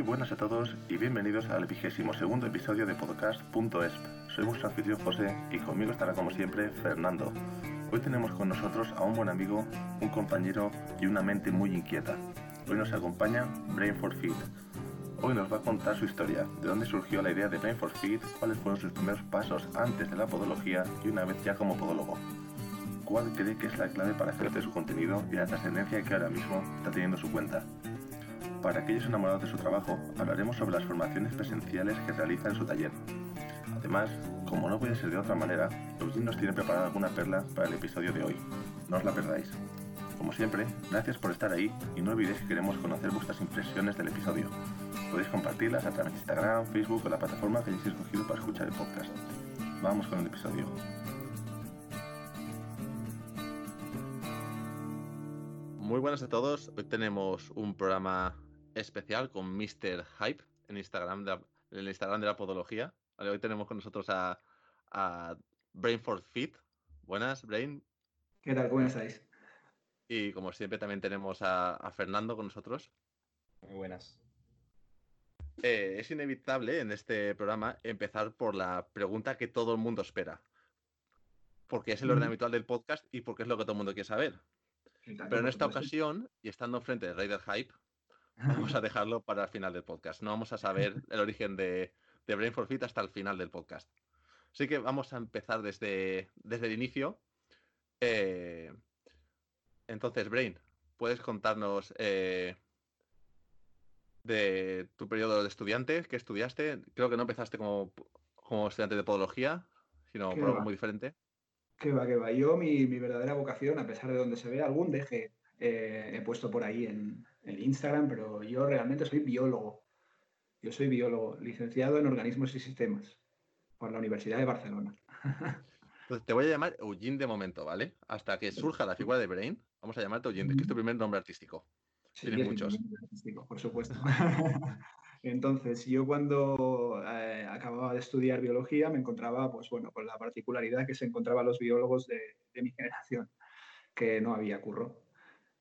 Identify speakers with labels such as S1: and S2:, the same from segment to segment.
S1: Muy buenas a todos y bienvenidos al vigésimo segundo episodio de podcast.esp. Soy vuestro anfitrión José y conmigo estará como siempre Fernando. Hoy tenemos con nosotros a un buen amigo, un compañero y una mente muy inquieta. Hoy nos acompaña Brain for Feed. Hoy nos va a contar su historia, de dónde surgió la idea de Brain for Feed, cuáles fueron sus primeros pasos antes de la podología y una vez ya como podólogo. Cuál cree que es la clave para de su contenido y la trascendencia que ahora mismo está teniendo su cuenta. Para aquellos enamorados de su trabajo, hablaremos sobre las formaciones presenciales que realiza en su taller. Además, como no puede ser de otra manera, Eugene nos tiene preparada alguna perla para el episodio de hoy. No os la perdáis. Como siempre, gracias por estar ahí y no olvidéis que queremos conocer vuestras impresiones del episodio. Podéis compartirlas a través de Instagram, Facebook o la plataforma que hayáis escogido para escuchar el podcast. Vamos con el episodio.
S2: Muy buenas a todos. Hoy tenemos un programa especial con Mr. Hype en Instagram de, el Instagram de la podología. hoy tenemos con nosotros a, a Brain for Fit. Buenas, Brain.
S3: ¿Qué tal? ¿Cómo estáis?
S2: Y como siempre también tenemos a, Fernando con nosotros.
S4: Muy buenas.
S2: Eh, es inevitable en este programa empezar por la pregunta que todo el mundo espera. Porque es el orden mm. habitual del podcast y porque es lo que todo el mundo quiere saber. Pero en esta ocasión, y estando frente de Raider Hype, Vamos a dejarlo para el final del podcast. No vamos a saber el origen de, de Brain for Fit hasta el final del podcast. Así que vamos a empezar desde, desde el inicio. Eh, entonces, Brain, ¿puedes contarnos eh, de tu periodo de estudiante? ¿Qué estudiaste? Creo que no empezaste como, como estudiante de podología, sino por algo muy diferente.
S3: Que va, que va. Yo, mi, mi verdadera vocación, a pesar de donde se ve algún deje eh, he puesto por ahí en, el Instagram, pero yo realmente soy biólogo. Yo soy biólogo, licenciado en organismos y sistemas por la Universidad de Barcelona.
S2: Pues te voy a llamar Eugene de momento, ¿vale? Hasta que surja la figura de Brain, vamos a llamarte Eugene, que es tu primer nombre artístico.
S3: Sí, muchos. Artístico, por supuesto. Entonces, yo cuando eh, acababa de estudiar biología me encontraba, pues bueno, con la particularidad que se encontraban los biólogos de, de mi generación, que no había curro.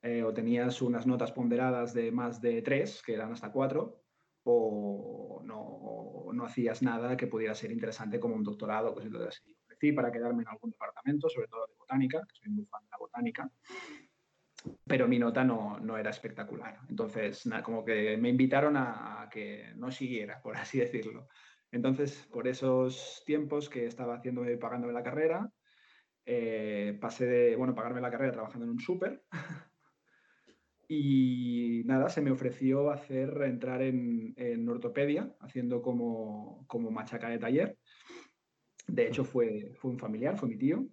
S3: Eh, o tenías unas notas ponderadas de más de tres, que eran hasta cuatro, o no, no hacías nada que pudiera ser interesante como un doctorado, cosas así. Ofrecí para quedarme en algún departamento, sobre todo de botánica, que soy muy fan de la botánica, pero mi nota no, no era espectacular. Entonces, como que me invitaron a, que no siguiera, por así decirlo. Entonces, por esos tiempos que estaba haciéndome, pagándome la carrera, eh, pasé de, bueno, pagarme la carrera trabajando en un súper y nada, se me ofreció hacer entrar en, ortopedia, haciendo como, como, machaca de taller. De hecho, fue, fue un familiar, fue mi tío,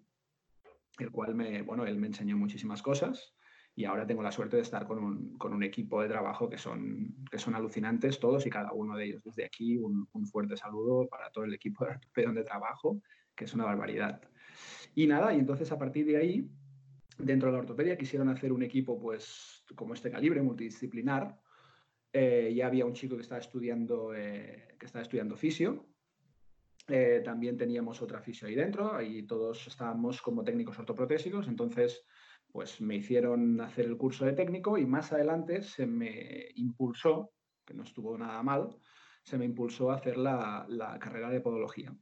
S3: el cual me, bueno, él me enseñó muchísimas cosas y ahora tengo la suerte de estar con un, con un equipo de trabajo que son, que son alucinantes todos y cada uno de ellos. Desde aquí, un, fuerte saludo para todo el equipo de donde trabajo, que es una barbaridad. Y nada, y entonces a partir de ahí, dentro de la ortopedia, quisieron hacer un equipo, pues como este calibre, multidisciplinar. Eh, ya había un chico que estaba estudiando, eh, que estaba estudiando fisio. Eh, también teníamos otra fisio ahí dentro y todos estábamos como técnicos ortoprotésicos. Entonces, pues me hicieron hacer el curso de técnico y más adelante se me impulsó, que no estuvo nada mal, se me impulsó a hacer la, la carrera de podología.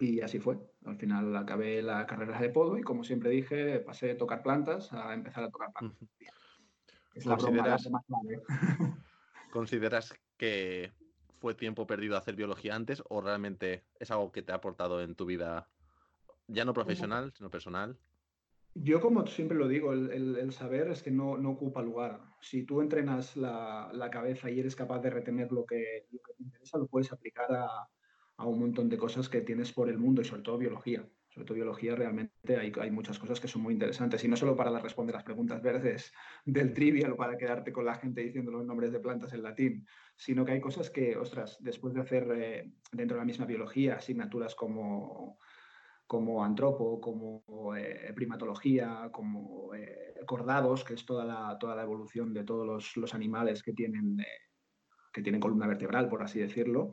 S3: Y así fue. Al final acabé la carrera de podo y como siempre dije, pasé de tocar plantas a empezar a tocar plantas.
S2: ¿Consideras, que fue tiempo perdido hacer biología antes o realmente es algo que te ha aportado en tu vida, ya no profesional, sino personal?
S3: Yo, como siempre lo digo, el, saber es que no, ocupa lugar. Si tú entrenas la, cabeza y eres capaz de retener lo que, te interesa, lo puedes aplicar a, a, un montón de cosas que tienes por el mundo y sobre todo biología sobre todo biología, realmente hay, hay, muchas cosas que son muy interesantes. Y no solo para responder las preguntas verdes del trivial o para quedarte con la gente diciendo los nombres de plantas en latín, sino que hay cosas que, ostras, después de hacer eh, dentro de la misma biología asignaturas como, como antropo, como eh, primatología, como eh, cordados, que es toda la, toda la evolución de todos los, los animales que tienen, que tienen columna vertebral, por así decirlo,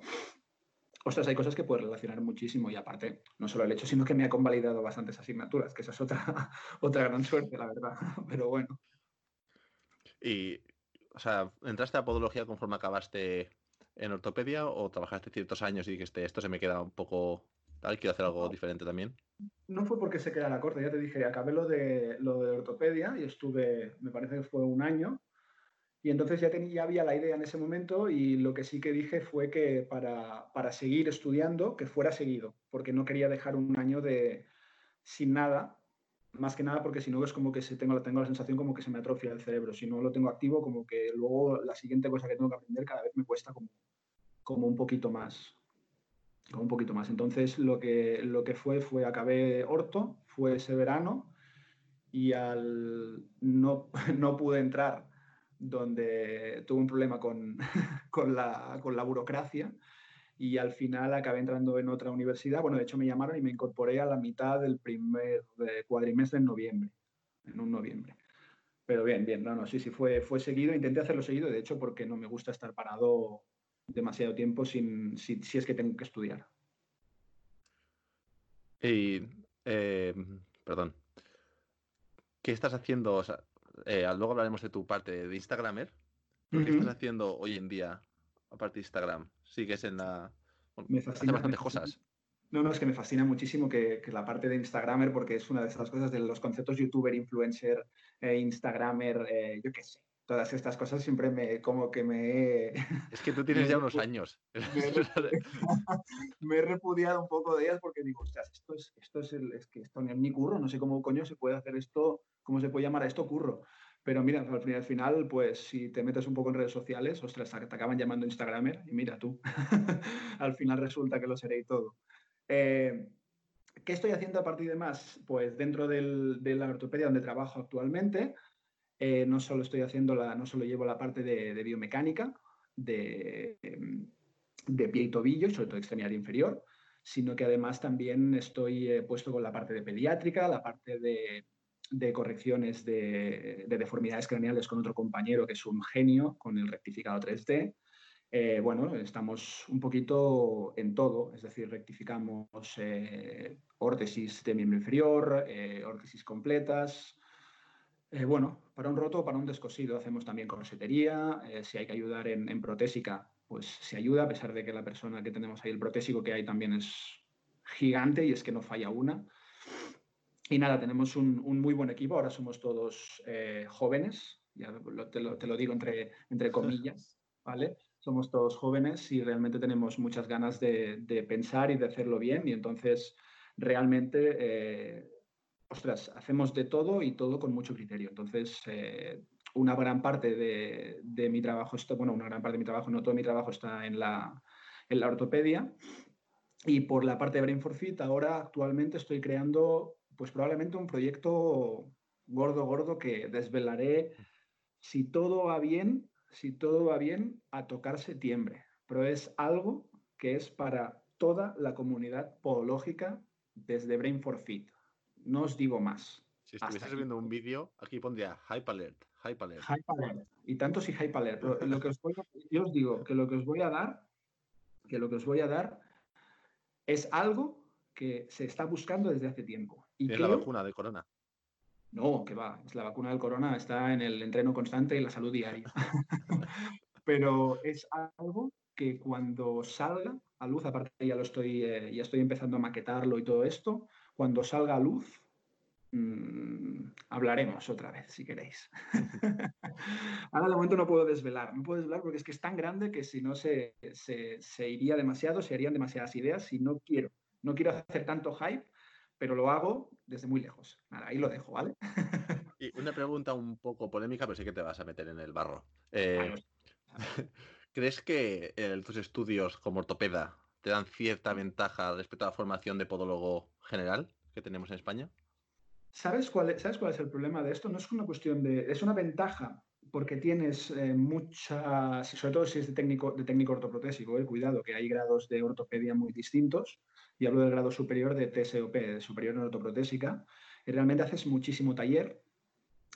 S3: ostras, hay cosas que puedes relacionar muchísimo y aparte, no solo el hecho, sino que me ha convalidado bastantes asignaturas, que esa es otra, otra gran suerte, la verdad. Pero bueno.
S2: Y o sea, ¿entraste a podología conforme acabaste en ortopedia o trabajaste ciertos años y dijiste, esto se me queda un poco tal, quiero hacer algo diferente también?
S3: No fue porque se quedara corta, ya te dije, acabé lo de, lo de ortopedia y estuve, me parece que fue un año, y entonces ya, tenía, ya había la idea en ese momento y lo que sí que dije fue que para, para seguir estudiando, que fuera seguido, porque no quería dejar un año de sin nada, más que nada porque si no es como que se tengo, tengo la sensación como que se me atrofia el cerebro, si no lo tengo activo como que luego la siguiente cosa que tengo que aprender cada vez me cuesta como, como un poquito más. Como un poquito más. Entonces lo que, lo que fue fue acabé orto, fue ese verano y al no, no pude entrar donde tuve un problema con, con, la, con la burocracia y al final acabé entrando en otra universidad. Bueno, de hecho me llamaron y me incorporé a la mitad del primer cuadrimestre en noviembre, en un noviembre. Pero bien, bien, no, no, sí, sí, fue, fue seguido. Intenté hacerlo seguido, de hecho, porque no me gusta estar parado demasiado tiempo sin, si, es que tengo que estudiar.
S2: Y, eh, perdón, ¿qué estás haciendo? O sea, eh, luego hablaremos de tu parte de Instagramer. ¿Qué estás haciendo hoy en día aparte de Instagram? Sigues en la...
S3: me fascina,
S2: bastantes cosas.
S3: No, no, es que me fascina muchísimo que, la parte de Instagramer, porque es una de esas cosas de los conceptos youtuber, influencer, eh, Instagramer, eh, yo qué sé. Todas estas cosas siempre me, como que me...
S2: Es que tú tienes ya unos años.
S3: Me he, repudiado un poco de ellas porque digo, ostras, esto es, esto es, el, es que esto no es mi curro, no sé cómo coño se puede hacer esto, cómo se puede llamar a esto curro. Pero mira, al final, pues si te metes un poco en redes sociales, ostras, te acaban llamando Instagramer y mira tú, al final resulta que lo seré y todo. Eh, ¿Qué estoy haciendo a partir de más? Pues dentro de la ortopedia donde trabajo actualmente, eh, no solo estoy haciendo la, no solo llevo la parte de, biomecánica, de, de, pie y tobillo, sobre todo extremidad inferior, sino que además también estoy eh, puesto con la parte de pediátrica, la parte de de correcciones de, deformidades craneales con otro compañero que es un genio con el rectificado 3D. Eh, bueno, estamos un poquito en todo, es decir, rectificamos eh, órtesis de miembro inferior, eh, órtesis completas. bueno, para un roto o para un descosido hacemos también corsetería. si hay que ayudar en, en, protésica, pues se ayuda, a pesar de que la persona que tenemos ahí, el protésico que hay también es gigante y es que no falla una. Y nada, tenemos un, muy buen equipo, ahora somos todos eh, jóvenes, ya te, lo, digo entre, entre comillas, ¿vale? Somos todos jóvenes y realmente tenemos muchas ganas de, pensar y de hacerlo bien y entonces realmente, eh, ostras, hacemos de todo y todo con mucho criterio. Entonces, eh, una gran parte de, mi trabajo, esto, bueno, una gran parte de mi trabajo, no todo mi trabajo está en la, en la ortopedia. Y por la parte de Brain for Fit, ahora actualmente estoy creando pues probablemente un proyecto gordo, gordo que desvelaré si todo va bien, si todo va bien, a tocar septiembre. Pero es algo que es para toda la comunidad podológica desde Brain for Fit. No os digo más.
S2: Si estuvieses viendo un vídeo, aquí pondría Hype Alert, Hype Alert.
S3: Y tanto si Hype Alert. lo que os yo os digo que lo que os voy a dar, que lo que os voy a dar es algo que se está buscando desde hace tiempo.
S2: Y es la vacuna de corona.
S3: No, que va, es la vacuna del corona, está en el entreno constante y la salud diaria. Pero es algo que cuando salga a luz, aparte ya lo estoy, eh, ya estoy empezando a maquetarlo y todo esto, cuando salga a luz, mm, hablaremos otra vez, si queréis. Ahora de momento no puedo desvelar, no puedo desvelar porque es que es tan grande que si no se, se, se iría demasiado, se harían demasiadas ideas y no quiero. No quiero hacer tanto hype pero lo hago desde muy lejos. ahí lo dejo, ¿vale?
S2: y una pregunta un poco polémica, pero sí que te vas a meter en el barro. Eh, ¿Crees que tus estudios como ortopeda te dan cierta ventaja respecto a la formación de podólogo general que tenemos en España?
S3: ¿Sabes cuál, es, ¿Sabes cuál es el problema de esto? No es una cuestión de... Es una ventaja porque tienes eh, muchas, sobre todo si es de técnico, de técnico ortoprotésico, eh, cuidado, que hay grados de ortopedia muy distintos, y hablo del grado superior de TSOP, de superior en y realmente haces muchísimo taller,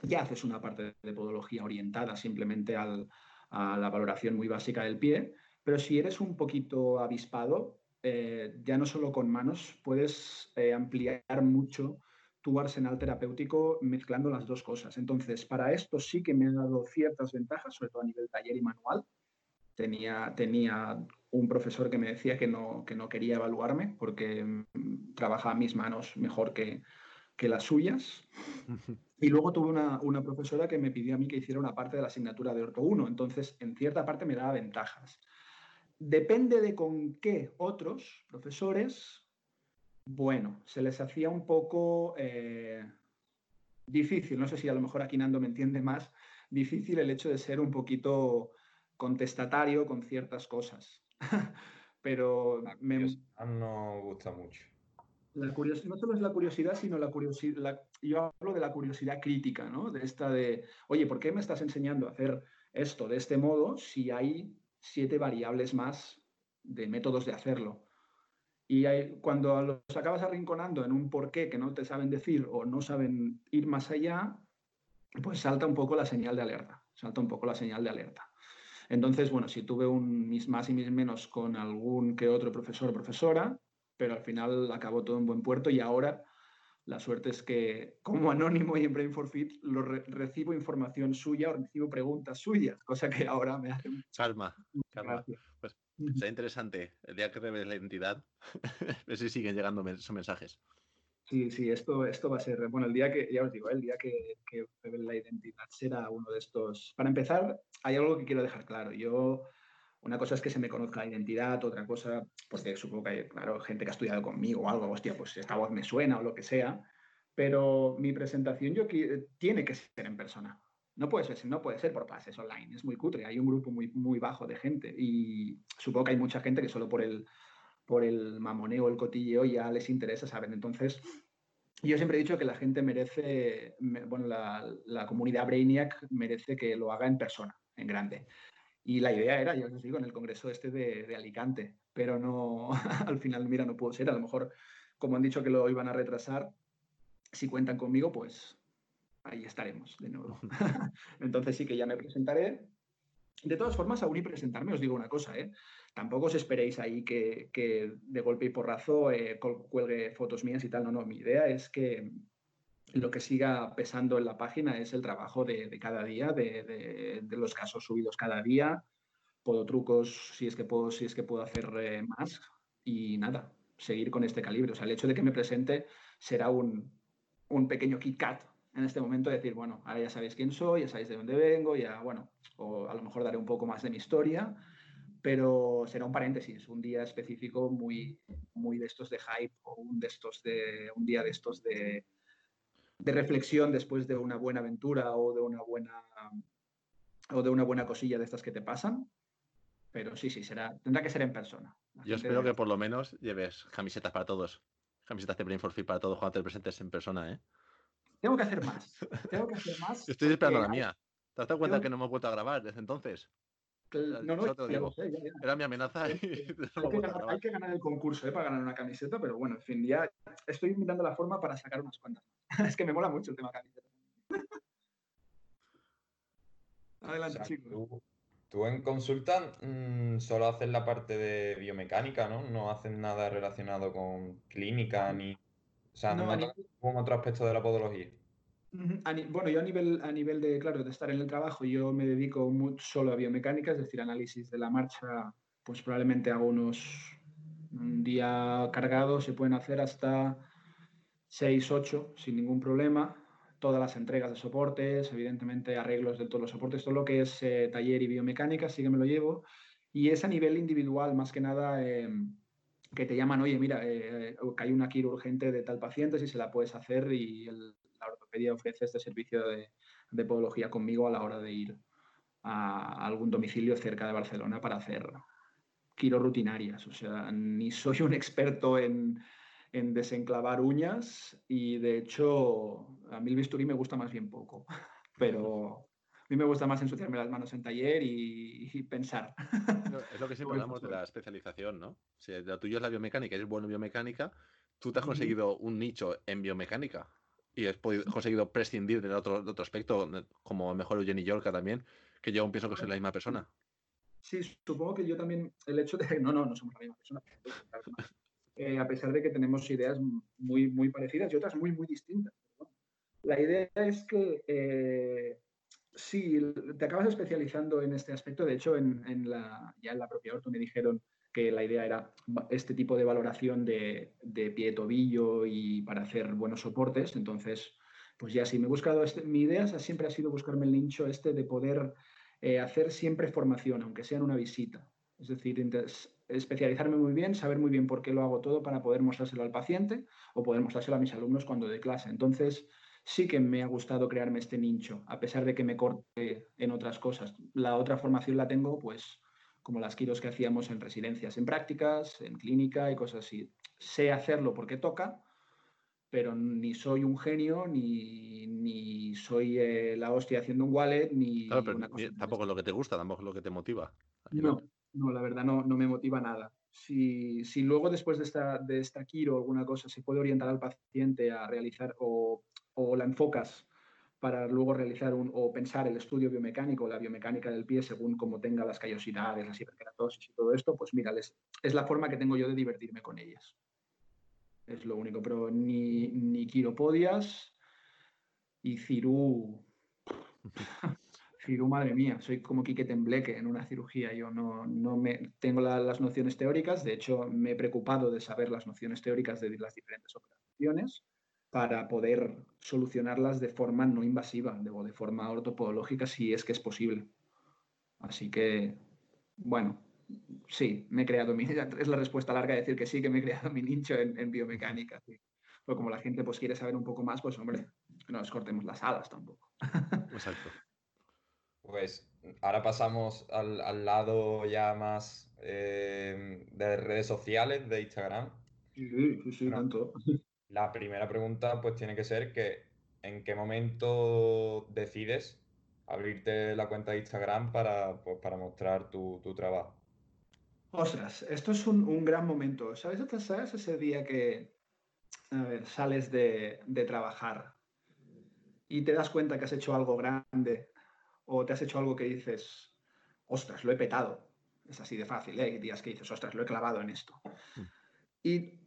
S3: ya haces una parte de podología orientada simplemente a la valoración muy básica del pie, pero si eres un poquito avispado, eh, ya no solo con manos, puedes ampliar mucho tu arsenal terapéutico mezclando las dos cosas. Entonces, para esto sí que me ha dado ciertas ventajas, sobre todo a nivel taller y manual. Tenía, tenía un profesor que me decía que no, que no quería evaluarme porque mm, trabajaba mis manos mejor que, que las suyas. Y luego tuve una, una, profesora que me pidió a mí que hiciera una parte de la asignatura de Orto 1. Entonces, en cierta parte me daba ventajas. Depende de con qué otros profesores, bueno, se les hacía un poco eh, difícil. No sé si a lo mejor aquí Nando me entiende más. Difícil el hecho de ser un poquito contestatario con ciertas cosas. Pero me...
S4: No gusta mucho.
S3: La curiosidad, no solo es la curiosidad, sino la curiosidad, yo hablo de la curiosidad crítica, ¿no? De esta de, oye, ¿por qué me estás enseñando a hacer esto de este modo si hay siete variables más de métodos de hacerlo? Y cuando los acabas arrinconando en un por qué que no te saben decir o no saben ir más allá, pues salta un poco la señal de alerta, salta un poco la señal de alerta. Entonces, bueno, si tuve un mis más y mis menos con algún que otro profesor o profesora, pero al final acabó todo en buen puerto y ahora la suerte es que como anónimo y en Brain for Fit lo recibo información suya o recibo preguntas suyas, cosa que ahora me hace...
S2: Calma, calma. Pues será interesante el día que reveles la identidad, ver si siguen llegando esos mensajes.
S3: Sí, sí, esto, esto va a ser, bueno, el día que, ya os digo, el día que, que la identidad será uno de estos. Para empezar, hay algo que quiero dejar claro. Yo una cosa es que se me conozca la identidad, otra cosa, pues supongo que hay, claro, gente que ha estudiado conmigo o algo, hostia, pues esta voz me suena o lo que sea, pero mi presentación yo tiene que ser en persona. No puede ser, no puede ser por pases online, es muy cutre, hay un grupo muy, muy bajo de gente y supongo que hay mucha gente que solo por el, por el mamoneo, el cotilleo ya les interesa saber. Entonces, yo siempre he dicho que la gente merece, bueno, la, la comunidad Brainiac merece que lo haga en persona, en grande. Y la idea era, ya os digo, en el congreso este de, Alicante, pero no, al final, mira, no pudo ser. A lo mejor, como han dicho que lo iban a retrasar, si cuentan conmigo, pues ahí estaremos de nuevo. Entonces sí que ya me presentaré. De todas formas, aún presentarme, os digo una cosa, ¿eh? Tampoco os esperéis ahí que, que de golpe y porrazo eh, cuelgue fotos mías y tal. No, no, mi idea es que lo que siga pesando en la página es el trabajo de, cada día, de, los casos subidos cada día, puedo trucos si es que puedo, si es que puedo hacer eh, más y nada, seguir con este calibre. O sea, el hecho de que me presente será un, un pequeño KitKat en este momento, decir, bueno, ahora ya sabéis quién soy, ya sabéis de dónde vengo, ya, bueno, o a lo mejor daré un poco más de mi historia, pero será un paréntesis, un día específico muy, muy de estos de hype o un, de estos de, un día de estos de de reflexión después de una buena aventura o de una buena o de una buena cosilla de estas que te pasan. Pero sí, sí, será, tendrá que ser en persona.
S2: Yo espero que por lo menos lleves camisetas para todos. Camisetas de Brain for Fit para todos cuando te presentes en persona, ¿eh?
S3: Tengo que hacer más. Tengo que hacer más.
S2: Estoy esperando la mía. ¿Te has dado cuenta que no hemos vuelto a grabar desde entonces?
S3: No, no,
S2: Era mi amenaza.
S3: Y hay, que ganar, el concurso ¿eh? para ganar una camiseta, pero bueno, en fin, ya estoy invitando la forma para sacar unas cuantas. es que me mola mucho el tema camiseta. Adelante, chicos.
S4: Tú, en consulta mm, solo haces la parte de biomecánica, ¿no? No haces nada relacionado con clínica ni. O sea, no, no con otro aspecto de la podología.
S3: Bueno, yo a nivel, a nivel de, claro, de estar en el trabajo, yo me dedico mucho solo a biomecánica, es decir, análisis de la marcha, pues probablemente hago unos, un día cargado, se pueden hacer hasta 6, 8 sin ningún problema. Todas las entregas de soportes, evidentemente arreglos de todos los soportes, todo lo que es eh, taller y biomecánica, sí que me lo llevo. Y es a nivel individual, más que nada, em, que te llaman, oye, mira, eh, que hay una quiro urgente de tal paciente, si se la puedes hacer y la ortopedia ofrece este servicio de, podología conmigo a la hora de ir a algún domicilio cerca de Barcelona para hacer rutinarias. O sea, ni soy un experto en, desenclavar uñas y de hecho a mí el me gusta más bien poco, pero mí me gusta más ensuciarme las manos en taller y, pensar.
S2: Es lo que siempre hablamos de la especialización, ¿no? Si lo tuyo es la biomecánica, eres bueno en biomecánica, tú te has conseguido un nicho en biomecánica y has conseguido prescindir de otro, otro aspecto, como mejor Eugenie Yorka también, que yo aún pienso que soy la misma persona.
S3: Sí, supongo que yo también, el hecho de. No, no, no somos la misma persona. eh, a pesar de que tenemos ideas muy, muy parecidas y otras muy, muy distintas. La idea es que eh, si te acabas especializando en este aspecto. De hecho, en, la, ya en la propia Orto me dijeron que la idea era este tipo de valoración de, de pie-tobillo y para hacer buenos soportes. Entonces, pues ya sí, me he buscado, este, mi idea siempre ha sido buscarme el nicho este de poder eh, hacer siempre formación, aunque sea en una visita. Es decir, especializarme muy bien, saber muy bien por qué lo hago todo para poder mostrárselo al paciente o poder mostrárselo a mis alumnos cuando de clase. Entonces, sí que me ha gustado crearme este nicho, a pesar de que me corte en otras cosas. La otra formación la tengo, pues, como las quiros que hacíamos en residencias, en prácticas, en clínica y cosas así. Sé hacerlo porque toca, pero ni soy un genio, ni, soy eh, la hostia haciendo un wallet, ni
S2: tampoco es lo que te gusta, tampoco es lo que te motiva.
S3: No, no, la verdad no, no me motiva nada. Si, si, luego después de esta, de esta quiro o alguna cosa se puede orientar al paciente a realizar o, o la enfocas para luego realizar un, o pensar el estudio biomecánico, la biomecánica del pie según cómo tenga las callosidades, las hiperkeratosis y todo esto, pues mira, es la forma que tengo yo de divertirme con ellas. Es lo único, pero ni, ni quiropodias y Cirú. Cirú, madre mía, soy como Quique Tembleque en una cirugía. Yo no, no me tengo las nociones teóricas, de hecho me he preocupado de saber las nociones teóricas de las diferentes operaciones para poder solucionarlas de forma no invasiva o de forma ortopodológica si es que es posible. Así que, bueno, sí, me he creado mi... Es la respuesta larga de decir que sí, que me he creado mi nicho en, biomecánica. Pero como la gente pues quiere saber un poco más, pues hombre, no nos cortemos las alas tampoco.
S2: Exacto.
S4: Pues ahora pasamos al, lado ya más eh, de redes sociales, de Instagram.
S3: Sí, sí, sí, tanto.
S4: La primera pregunta pues tiene que ser que ¿en qué momento decides abrirte la cuenta de Instagram para, pues, para mostrar tu, trabajo?
S3: Ostras, esto es un, gran momento. ¿Sabes, ¿Sabes ese día que sales de, trabajar y te das cuenta que has hecho algo grande o te has hecho algo que dices, ostras, lo he petado? Es así de fácil, ¿eh? Hay días que dices, ostras, lo he clavado en esto. Mm. Y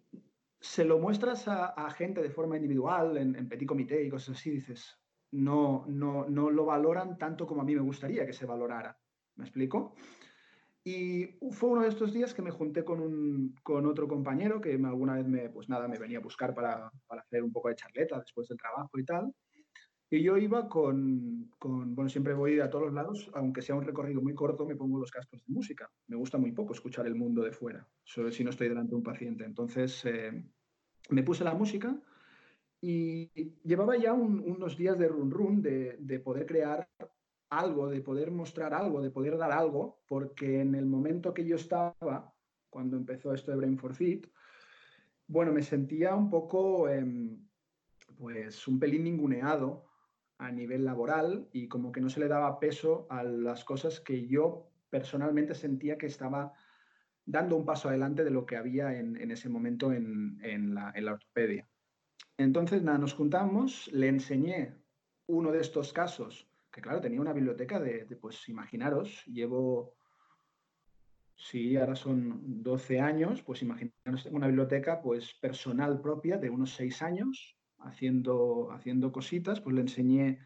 S3: se lo muestras a, gente de forma individual, en, petit comité y cosas así, dices, no, no, no lo valoran tanto como a mí me gustaría que se valorara. ¿Me explico? Y fue uno de estos días que me junté con, un, con otro compañero que alguna vez me, pues nada, me venía a buscar para, para, hacer un poco de charleta después del trabajo y tal. Y yo iba con, con, bueno, siempre voy a todos los lados, aunque sea un recorrido muy corto, me pongo los cascos de música. Me gusta muy poco escuchar el mundo de fuera, solo si no estoy delante de un paciente. Entonces, eh, me puse la música y llevaba ya unos días de run run, de, poder crear algo, de poder mostrar algo, de poder dar algo, porque en el momento que yo estaba, cuando empezó esto de Brain for Fit, bueno, me sentía un poco, em, pues, un pelín ninguneado a nivel laboral y como que no se le daba peso a las cosas que yo personalmente sentía que estaba dando un paso adelante de lo que había en, ese momento en, la, ortopedia. Entonces, nada, nos juntamos, le enseñé uno de estos casos, que claro, tenía una biblioteca de, pues imaginaros, llevo, sí, ahora son 12 años, pues imaginaros, tengo una biblioteca pues personal propia de unos 6 años, haciendo, haciendo cositas, pues le enseñé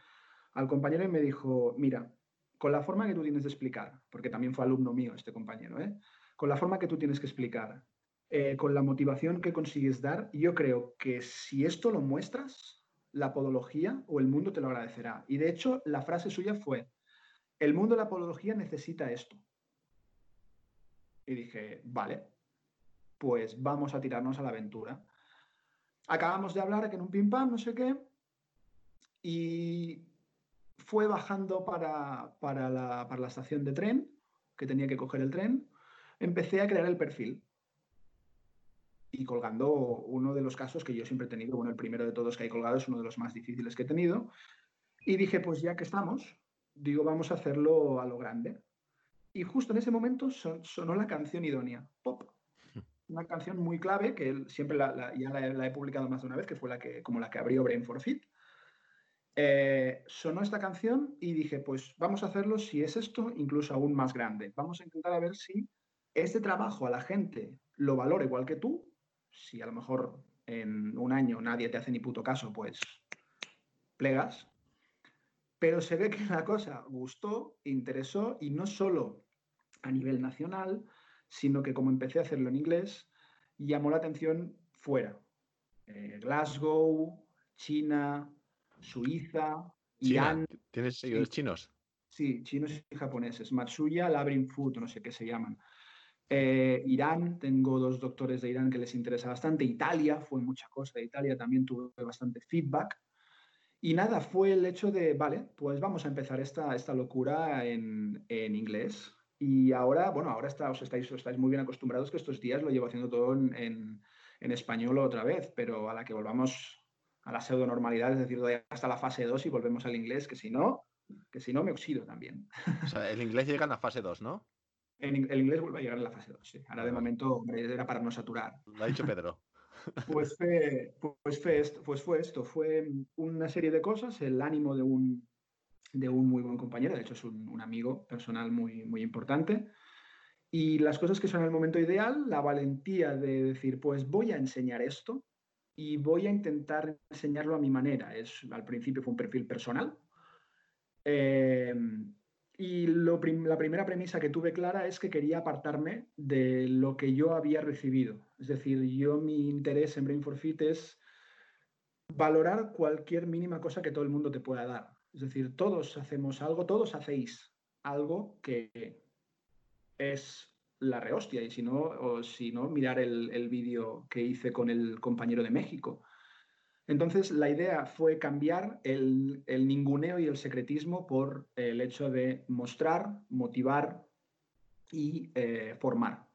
S3: al compañero y me dijo, mira, con la forma que tú tienes de explicar, porque también fue alumno mío este compañero, ¿eh? Con la forma que tú tienes que explicar, eh, con la motivación que consigues dar, yo creo que si esto lo muestras, la podología o el mundo te lo agradecerá. Y de hecho, la frase suya fue, el mundo de la podología necesita esto. Y dije, vale, pues vamos a tirarnos a la aventura. Acabamos de hablar que en un pim pam, no sé qué, y fue bajando para, para, la, para la estación de tren, que tenía que coger el tren, empecé a crear el perfil. Y colgando uno de los casos que yo siempre he tenido, bueno, el primero de todos que hay colgado es uno de los más difíciles que he tenido. Y dije, pues ya que estamos, digo, vamos a hacerlo a lo grande. Y justo en ese momento sonó la canción idónea, Pop. Una canción muy clave que siempre la, ya la, he publicado más de una vez, que fue la que, como la que abrió Brain for Fit. Eh, sonó esta canción y dije, pues vamos a hacerlo si es esto, incluso aún más grande. Vamos a intentar a ver si este trabajo a la gente lo valora igual que tú, si a lo mejor en un año nadie te hace ni puto caso, pues plegas. Pero se ve que la cosa gustó, interesó y no solo a nivel nacional, sino que como empecé a hacerlo en inglés, llamó la atención fuera. Eh, Glasgow, China, Suiza, Irán.
S2: ¿Tienes seguidores chinos?
S3: Sí, chinos y japoneses. Matsuya, Labyrinth Food, no sé qué se llaman. Eh, Irán, tengo dos doctores de Irán que les interesa bastante. Italia, fue mucha cosa Italia, también tuve bastante feedback. Y nada, fue el hecho de, vale, pues vamos a empezar esta, esta locura en, inglés. Y ahora, bueno, ahora está, os, estáis, estáis muy bien acostumbrados que estos días lo llevo haciendo todo en, en, español otra vez, pero a la que volvamos a la pseudo normalidad, es decir, hasta la fase 2 y volvemos al inglés, que si no, que si no me oxido también.
S2: O sea, el inglés llega a la fase 2, ¿no?
S3: El, inglés vuelve a llegar en la fase 2, sí. Ahora de momento era para no saturar.
S2: Lo ha dicho Pedro.
S3: Pues fue, pues, fue esto, pues fue esto, fue una serie de cosas, el ánimo de un, de un muy buen compañero, de hecho es un, amigo personal muy, muy importante, y las cosas que son el momento ideal, la valentía de decir, pues voy a enseñar esto y voy a intentar enseñarlo a mi manera. Es, al principio fue un perfil personal, eh, y la primera premisa que tuve clara es que quería apartarme de lo que yo había recibido. Es decir, yo mi interés en Brain for Fit es valorar cualquier mínima cosa que todo el mundo te pueda dar. Es decir, todos hacemos algo, todos hacéis algo que es la rehostia. Y si no, o si no mirar el, el vídeo que hice con el compañero de México. Entonces, la idea fue cambiar el, ninguneo y el secretismo por el hecho de mostrar, motivar y eh, formar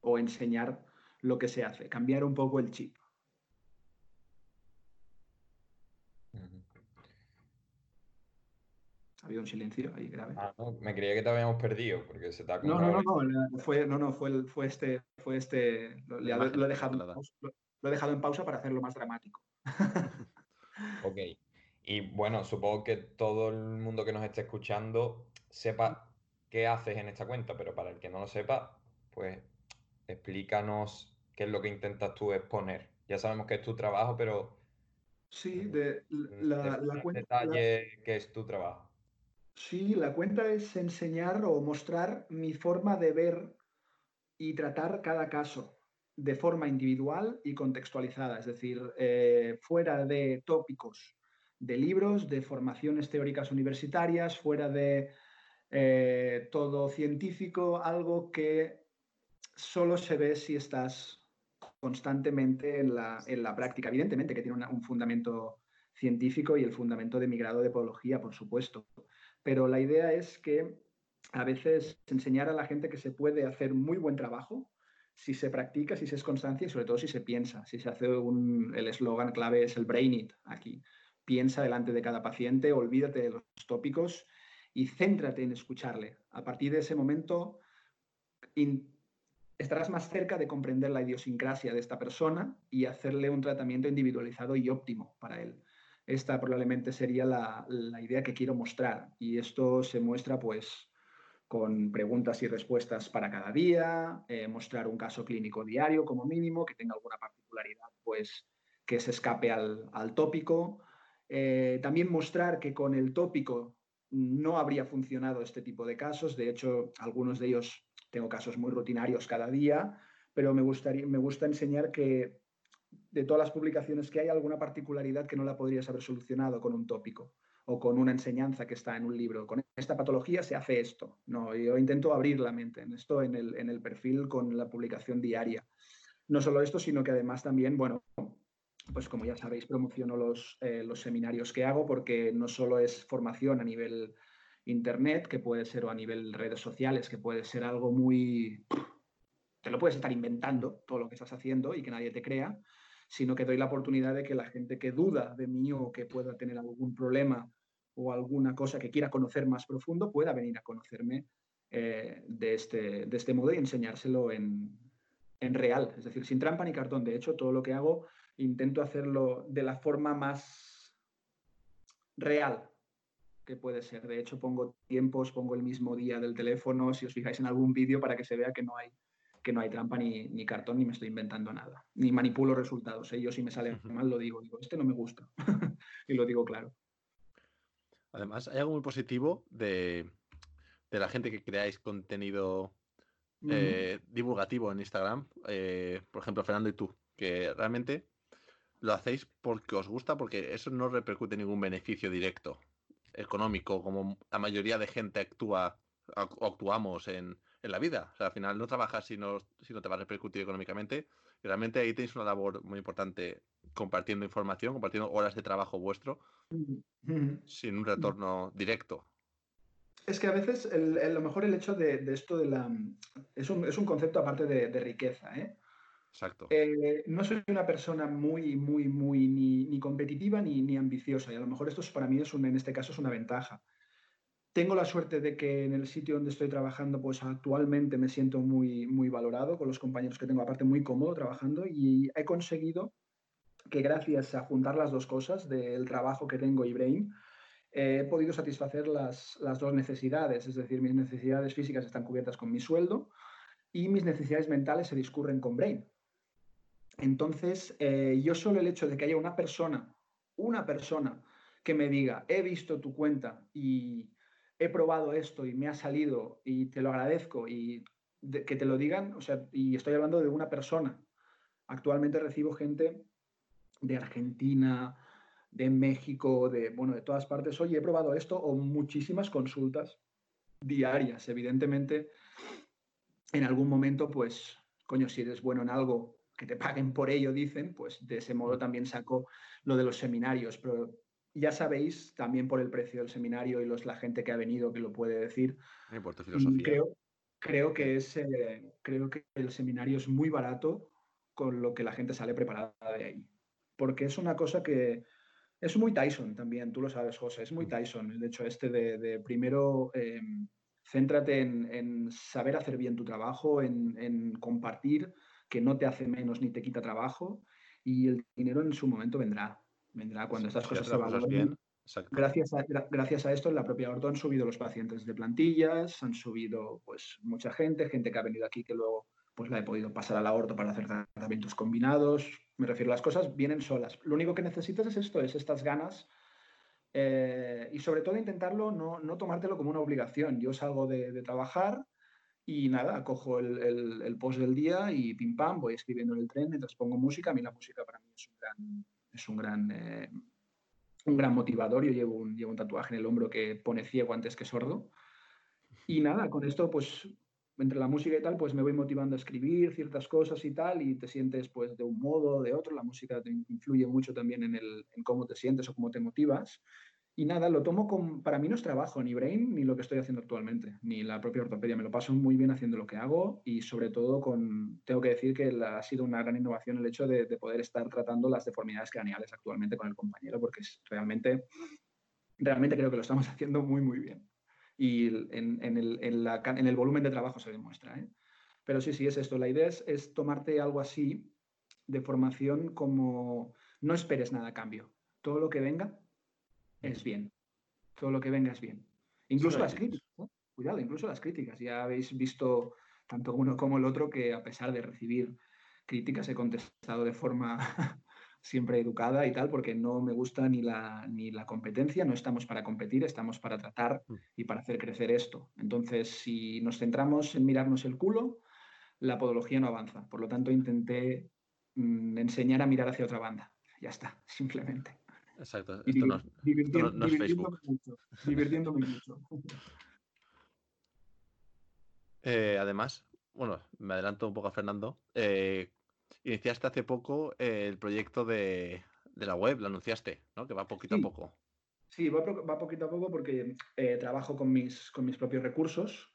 S3: o enseñar lo que se hace, cambiar un poco el chip. Ha habido un silencio ahí grave.
S4: Ah, me creía que te habíamos perdido porque se te ha
S3: No, no, no, fue, no, no, fue, fue este, fue este, lo, he dejado, lo he dejado en pausa para hacerlo más dramático.
S4: ok. Y bueno, supongo que todo el mundo que nos esté escuchando sepa qué haces en esta cuenta, pero para el que no lo sepa, pues explícanos qué es lo que intentas tú exponer. Ya sabemos que es tu trabajo, pero...
S3: Sí, de la, la cuenta...
S4: Detalle que es tu trabajo.
S3: Sí, la cuenta es enseñar o mostrar mi forma de ver y tratar cada caso de forma individual y contextualizada, es decir, eh, fuera de tópicos de libros, de formaciones teóricas universitarias, fuera de eh, todo científico, algo que solo se ve si estás constantemente en la, práctica. Evidentemente que tiene un fundamento científico y el fundamento de mi grado de podología, por supuesto. Pero la idea es que a veces enseñar a la gente que se puede hacer muy buen trabajo si se practica, si se es constancia y sobre todo si se piensa, si se hace un, el eslogan clave es el brain it aquí. Piensa delante de cada paciente, olvídate de los tópicos y céntrate en escucharle. A partir de ese momento estarás más cerca de comprender la idiosincrasia de esta persona y hacerle un tratamiento individualizado y óptimo para él. Esta probablemente sería la, la idea que quiero mostrar y esto se muestra pues con preguntas y respuestas para cada día, eh, mostrar un caso clínico diario como mínimo, que tenga alguna particularidad, pues que se escape al, tópico. Eh, también mostrar que con el tópico no habría funcionado este tipo de casos. De hecho, algunos de ellos tengo casos muy rutinarios cada día, pero me, gustaría, me gusta enseñar que de todas las publicaciones que hay, alguna particularidad que no la podrías haber solucionado con un tópico o con una enseñanza que está en un libro. Con esta patología se hace esto. No, yo intento abrir la mente en esto, en el, en el perfil con la publicación diaria. No solo esto, sino que además también, bueno, pues como ya sabéis, promociono los, eh, los seminarios que hago porque no solo es formación a nivel internet, que puede ser, o a nivel redes sociales, que puede ser algo muy... Te lo puedes estar inventando todo lo que estás haciendo y que nadie te crea, sino que doy la oportunidad de que la gente que duda de mí o que pueda tener algún problema o alguna cosa que quiera conocer más profundo pueda venir a conocerme eh, de, este, de este modo y enseñárselo en, en real, es decir, sin trampa ni cartón. De hecho, todo lo que hago intento hacerlo de la forma más real que puede ser. De hecho, pongo tiempos, pongo el mismo día del teléfono, si os fijáis en algún vídeo, para que se vea que no hay que no hay trampa ni, cartón ni me estoy inventando nada, ni manipulo resultados. ¿eh? Yo si me sale mal lo digo, digo, este no me gusta y lo digo claro.
S2: Además, hay algo muy positivo de, la gente que creáis contenido eh, divulgativo en Instagram, eh, por ejemplo, Fernando y tú, que realmente lo hacéis porque os gusta, porque eso no repercute ningún beneficio directo económico, como la mayoría de gente actúa o actuamos en, en la vida. O sea, al final no trabajas si no, si no te va a repercutir económicamente. Y realmente ahí tenéis una labor muy importante compartiendo información, compartiendo horas de trabajo vuestro sin un retorno directo.
S3: Es que a veces el, lo mejor el hecho de, esto de la... Es un, es un concepto aparte de, riqueza, ¿eh?
S2: Exacto.
S3: Eh, no soy una persona muy, muy, muy ni, ni competitiva ni, ni, ambiciosa y a lo mejor esto para mí es un, en este caso es una ventaja. Tengo la suerte de que en el sitio donde estoy trabajando, pues actualmente me siento muy, muy valorado con los compañeros que tengo, aparte muy cómodo trabajando y he conseguido que gracias a juntar las dos cosas del trabajo que tengo y Brain, he podido satisfacer las, dos necesidades, es decir, mis necesidades físicas están cubiertas con mi sueldo y mis necesidades mentales se discurren con Brain. Entonces, eh, yo solo el hecho de que haya una persona, una persona que me diga, he visto tu cuenta y he probado esto y me ha salido y te lo agradezco y que te lo digan, o sea, y estoy hablando de una persona. Actualmente recibo gente de Argentina, de México, de, bueno, de todas partes. Oye, he probado esto o muchísimas consultas diarias. Evidentemente, en algún momento, pues, coño, si eres bueno en algo, que te paguen por ello, dicen, pues de ese modo también saco lo de los seminarios. Pero ya sabéis, también por el precio del seminario y los, la gente que ha venido que lo puede decir. Creo, creo, que es, eh, creo que el seminario es muy barato con lo que la gente sale preparada de ahí. Porque es una cosa que es muy Tyson también, tú lo sabes, José, es muy mm. Tyson. El hecho este de, primero em, céntrate en, saber hacer bien tu trabajo, en, en compartir, que no te hace menos ni te quita trabajo y el dinero en su momento vendrá vendrá cuando estas cosas se valoren. Gracias a, gracias a esto, en la propia Orto han subido los pacientes de plantillas, han subido pues mucha gente, gente que ha venido aquí que luego pues la he podido pasar a la Orto para hacer tratamientos combinados. Me refiero, las cosas vienen solas. Lo único que necesitas es esto, es estas ganas eh, y sobre todo intentarlo, no, no, tomártelo como una obligación. Yo salgo de, trabajar y nada, cojo el, el, post del día y pim pam, voy escribiendo en el tren mientras pongo música. A mí la música para mí es un gran, es un gran, eh, un gran motivador. Yo llevo un, llevo un tatuaje en el hombro que pone ciego antes que sordo. Y nada, con esto, pues, entre la música y tal, pues me voy motivando a escribir ciertas cosas y tal, y te sientes, pues, de un modo o de otro. La música te influye mucho también en, el, en cómo te sientes o cómo te motivas. Y nada, lo tomo con, para mí no es trabajo, ni brain, ni lo que estoy haciendo actualmente, ni la propia ortopedia. Me lo paso muy bien haciendo lo que hago y sobre todo con, tengo que decir que ha sido una gran innovación el hecho de, poder estar tratando las deformidades craneales actualmente con el compañero, porque es realmente, realmente creo que lo estamos haciendo muy, muy bien. Y en, en, el, en, el, volumen de trabajo se demuestra. ¿eh? Pero sí, sí, es esto. La idea es tomarte algo así de formación como no esperes nada a cambio. Todo lo que venga, es bien. Todo lo que venga es bien. Incluso las críticas, cuidado, incluso las críticas. Ya habéis visto tanto uno como el otro que a pesar de recibir críticas he contestado de forma siempre educada y tal, porque no me gusta ni la, ni la competencia, no estamos para competir, estamos para tratar mm. y para hacer crecer esto. Entonces, si nos centramos en mirarnos el culo, la podología no avanza. Por lo tanto, intenté mm, enseñar a mirar hacia otra banda. Ya está, simplemente.
S2: Exacto, esto no, es Facebook.
S3: divirtiéndome mucho.
S2: Eh, además, bueno, me adelanto un poco a Fernando. Eh, iniciaste hace poco el proyecto de, la web, lo anunciaste, ¿no? Que va poquito a poco.
S3: Sí, va, poquito a poco porque eh, trabajo con mis, con mis propios recursos.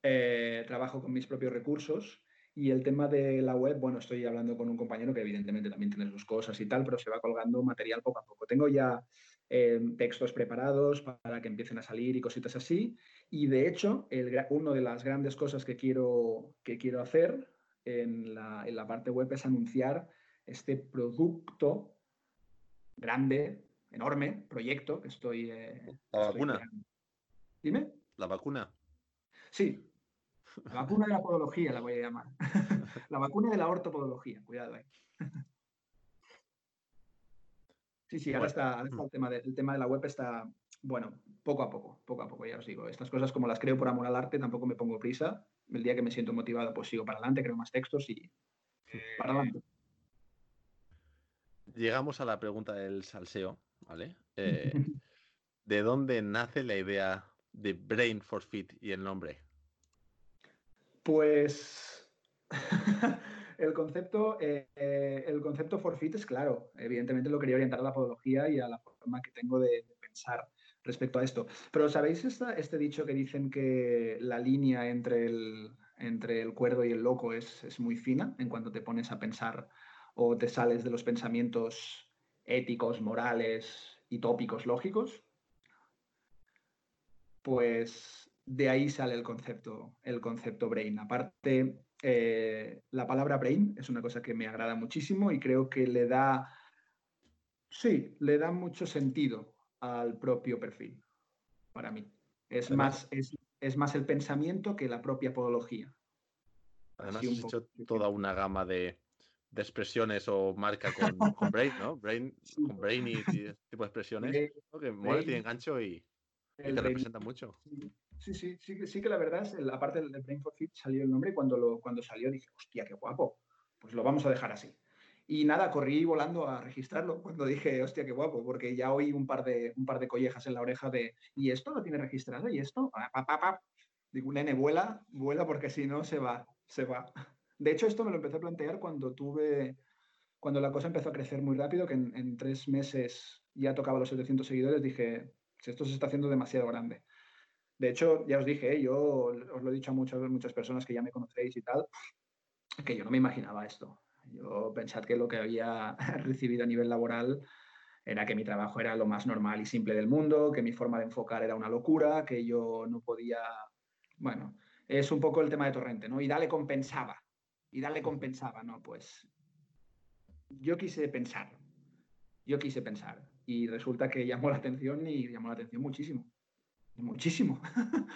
S3: trabajo con mis propios recursos y el tema de la web, bueno, estoy hablando con un compañero que evidentemente también tiene sus cosas y tal, pero se va colgando material poco a poco. Tengo ya eh, textos preparados para que empiecen a salir y cositas así. Y de hecho, una de las grandes cosas que quiero, que quiero hacer en la, en la parte web es anunciar este producto grande, enorme, proyecto que estoy...
S2: Eh, la vacuna.
S3: Dime.
S2: La vacuna.
S3: Sí, La vacuna de la podología la voy a llamar. la vacuna de la ortopodología, cuidado ahí. sí, sí, ahora está, el, tema de, el tema de la web está, bueno, poco a poco, poco a poco, ya os digo. Estas cosas como las creo por amor al arte, tampoco me pongo prisa. El día que me siento motivado, pues sigo para adelante, creo más textos y para adelante.
S2: Llegamos a la pregunta del salseo, ¿vale? Eh, ¿De dónde nace la idea de Brain for Fit y el nombre?
S3: Pues el concepto, eh, el concepto es claro. Evidentemente lo quería orientar a la podología y a la forma que tengo de, pensar respecto a esto. Pero ¿sabéis este dicho que dicen que la línea entre el, entre el cuerdo y el loco es, es muy fina en cuanto te pones a pensar o te sales de los pensamientos éticos, morales y tópicos lógicos? Pues de ahí sale el concepto, el concepto brain. Aparte, eh, la palabra brain es una cosa que me agrada muchísimo y creo que le da, sí, le da mucho sentido al propio perfil, para mí. Es, más, es, más el pensamiento que la propia podología.
S2: Además, has hecho toda una gama de, expresiones o marca con, Brain, ¿no? Brain, con Brain y, tipo de expresiones que mola, tiene gancho y, y te representa mucho.
S3: Sí, sí, sí, sí que la verdad es, aparte del Brain for Fit salió el nombre cuando, lo, cuando salió dije, hostia, qué guapo, pues lo vamos a dejar así. Y nada, corrí volando a registrarlo cuando dije, hostia, qué guapo, porque ya oí un par de, un par de collejas en la oreja de, ¿y esto lo tiene registrado? ¿Y esto? Digo, nene, vuela, vuela porque si no se va, se va. De hecho, esto me lo empecé a plantear cuando tuve, cuando la cosa empezó a crecer muy rápido, que en, en tres meses ya tocaba los 700 seguidores, dije, esto se está haciendo demasiado grande. De hecho, ya os dije, yo os lo he dicho a muchas, muchas personas que ya me conocéis y tal, que yo no me imaginaba esto. Yo pensad que lo que había recibido a nivel laboral era que mi trabajo era lo más normal y simple del mundo, que mi forma de enfocar era una locura, que yo no podía... Bueno, es un poco el tema de Torrente, ¿no? Y dale compensaba. Y dale compensaba, ¿no? Pues yo quise pensar. Yo quise pensar. Y resulta que llamó la atención y llamó la atención muchísimo muchísimo.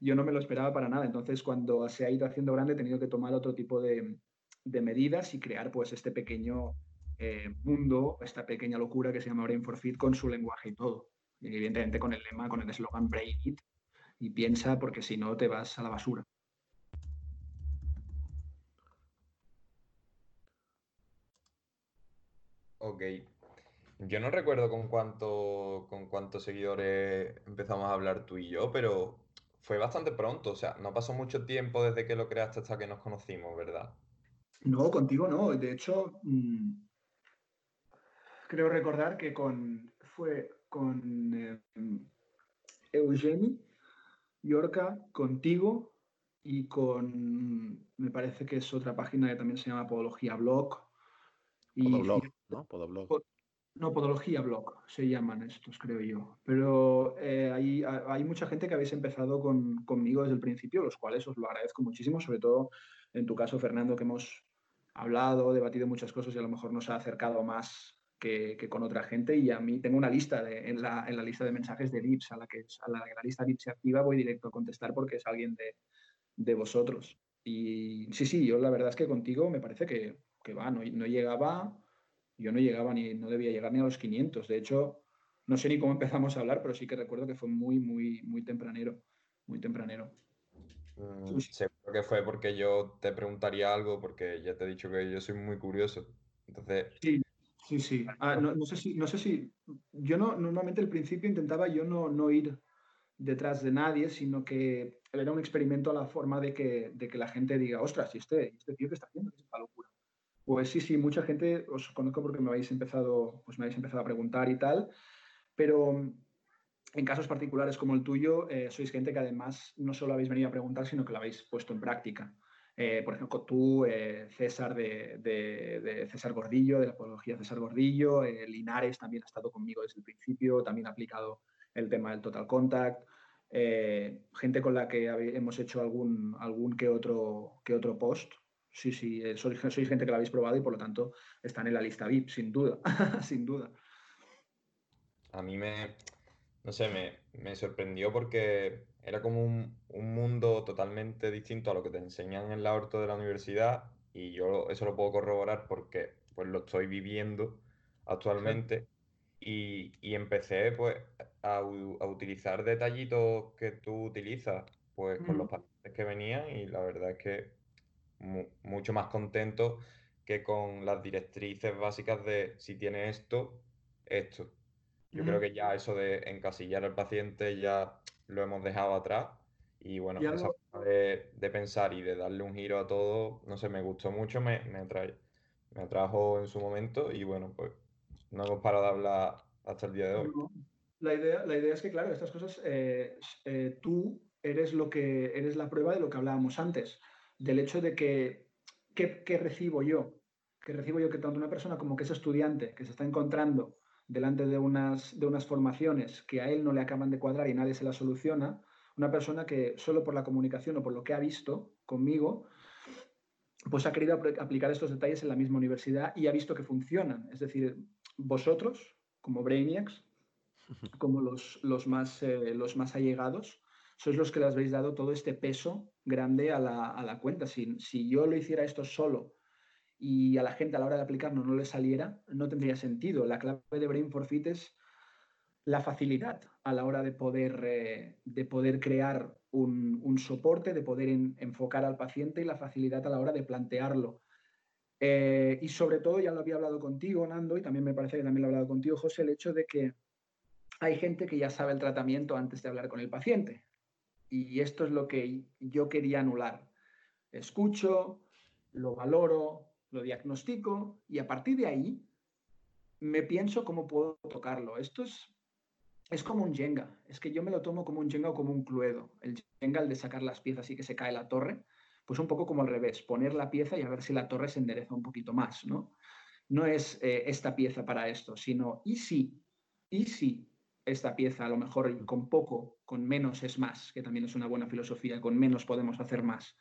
S3: Yo no me lo esperaba para nada. Entonces, cuando se ha ido haciendo grande, he tenido que tomar otro tipo de, medidas y crear pues este pequeño eh, mundo, esta pequeña locura que se llama Brain for Fit con su lenguaje y todo. Y evidentemente con el lema, con el eslogan Brain It. Y piensa porque si no te vas a la basura.
S4: Ok, yo no recuerdo con cuánto, con cuántos seguidores empezamos a hablar tú y yo, pero fue bastante pronto, o sea, no pasó mucho tiempo desde que lo creaste hasta que nos conocimos, ¿verdad?
S3: No, contigo no. De hecho, mm, creo recordar que con fue con eh, Eugeni, Yorca, contigo y con, me parece que es otra página que también se llama Podología Blog.
S2: Y, Podoblog, ¿no? Podoblog.
S3: No, Podología Blog se llaman estos, creo yo. Pero eh, hay, hay, mucha gente que habéis empezado con, conmigo desde el principio, los cuales os lo agradezco muchísimo, sobre todo en tu caso, Fernando, que hemos hablado, debatido muchas cosas y a lo mejor nos ha acercado más que, con otra gente. Y a mí tengo una lista de, en, la, en, la, lista de mensajes de VIPs, a la que a la, la lista VIPs se activa, voy directo a contestar porque es alguien de, de, vosotros. Y sí, sí, yo la verdad es que contigo me parece que, que va, no, no llegaba yo no llegaba ni, no debía llegar ni a los 500. De hecho, no sé ni cómo empezamos a hablar, pero sí que recuerdo que fue muy, muy, muy tempranero. Muy tempranero.
S4: Mm, seguro que fue porque yo te preguntaría algo, porque ya te he dicho que yo soy muy curioso. Entonces.
S3: Sí, sí, sí. Ah, no, sé si, no sé si. Yo no, normalmente al principio intentaba yo no, no ir detrás de nadie, sino que era un experimento a la forma de que, de que la gente diga, ostras, ¿y este, este tío que está haciendo? ¿Qué es esta locura? Pues sí, sí, mucha gente os conozco porque me habéis empezado, pues me habéis empezado a preguntar y tal, pero mm, en casos particulares como el tuyo, eh, sois gente que además no solo habéis venido a preguntar, sino que lo habéis puesto en práctica. Eh, por ejemplo, tú, eh, César de, César Gordillo, de la podología César Gordillo, Linares también ha estado conmigo desde el principio, también ha aplicado el tema del total contact. gente con la que hemos hecho algún, algún que, otro, que otro post Sí, sí, eh, sois, gente que la habéis probado y por lo tanto están en la lista VIP, sin duda, sin duda.
S4: A mí me, no sé, me, sorprendió porque era como un, mundo totalmente distinto a lo que te enseñan en la orto de la universidad y yo eso lo puedo corroborar porque pues lo estoy viviendo actualmente y, empecé pues a, utilizar detallitos que tú utilizas pues con los pacientes que venían y la verdad es que mucho más contento que con las directrices básicas de si tiene esto, esto. Yo creo que ya eso de encasillar al paciente ya lo hemos dejado atrás. Y bueno, esa forma de, pensar y de darle un giro a todo, no sé, me gustó mucho, me, me, me atrajo en su momento y bueno, pues no hemos parado de hablar hasta el día de hoy.
S3: La idea, la idea es que, claro, estas cosas, eh, eh, tú eres lo que eres la prueba de lo que hablábamos antes, del hecho de que, ¿qué recibo yo? que recibo yo que tanto una persona como que es estudiante, que se está encontrando delante de unas, de unas formaciones que a él no le acaban de cuadrar y nadie se las soluciona, una persona que solo por la comunicación o por lo que ha visto conmigo, pues ha querido aplicar estos detalles en la misma universidad y ha visto que funcionan. Es decir, vosotros, como Brainiacs, como los, los, más, eh, los más allegados, sois los que les habéis dado todo este peso grande a la, a la cuenta. Si, si yo lo hiciera esto solo y a la gente a la hora de aplicarlo no le saliera, no tendría sentido. La clave de Brain for Fit es la facilidad a la hora de poder, eh, de poder crear un, soporte, de poder enfocar al paciente y la facilidad a la hora de plantearlo. Eh, y sobre todo, ya lo había hablado contigo, Nando, y también me parece que también lo he hablado contigo, José, el hecho de que hay gente que ya sabe el tratamiento antes de hablar con el paciente. Y esto es lo que yo quería anular. Escucho, lo valoro, lo diagnostico y a partir de ahí me pienso cómo puedo tocarlo. Esto es, es como un Jenga. Es que yo me lo tomo como un Jenga o como un Cluedo. El Jenga, el de sacar las piezas y que se cae la torre, pues un poco como al revés, poner la pieza y a ver si la torre se endereza un poquito más, ¿no? No es eh, esta pieza para esto, sino y si, y si esta pieza a lo mejor con poco, con menos es más, que también es una buena filosofía, con menos podemos hacer más.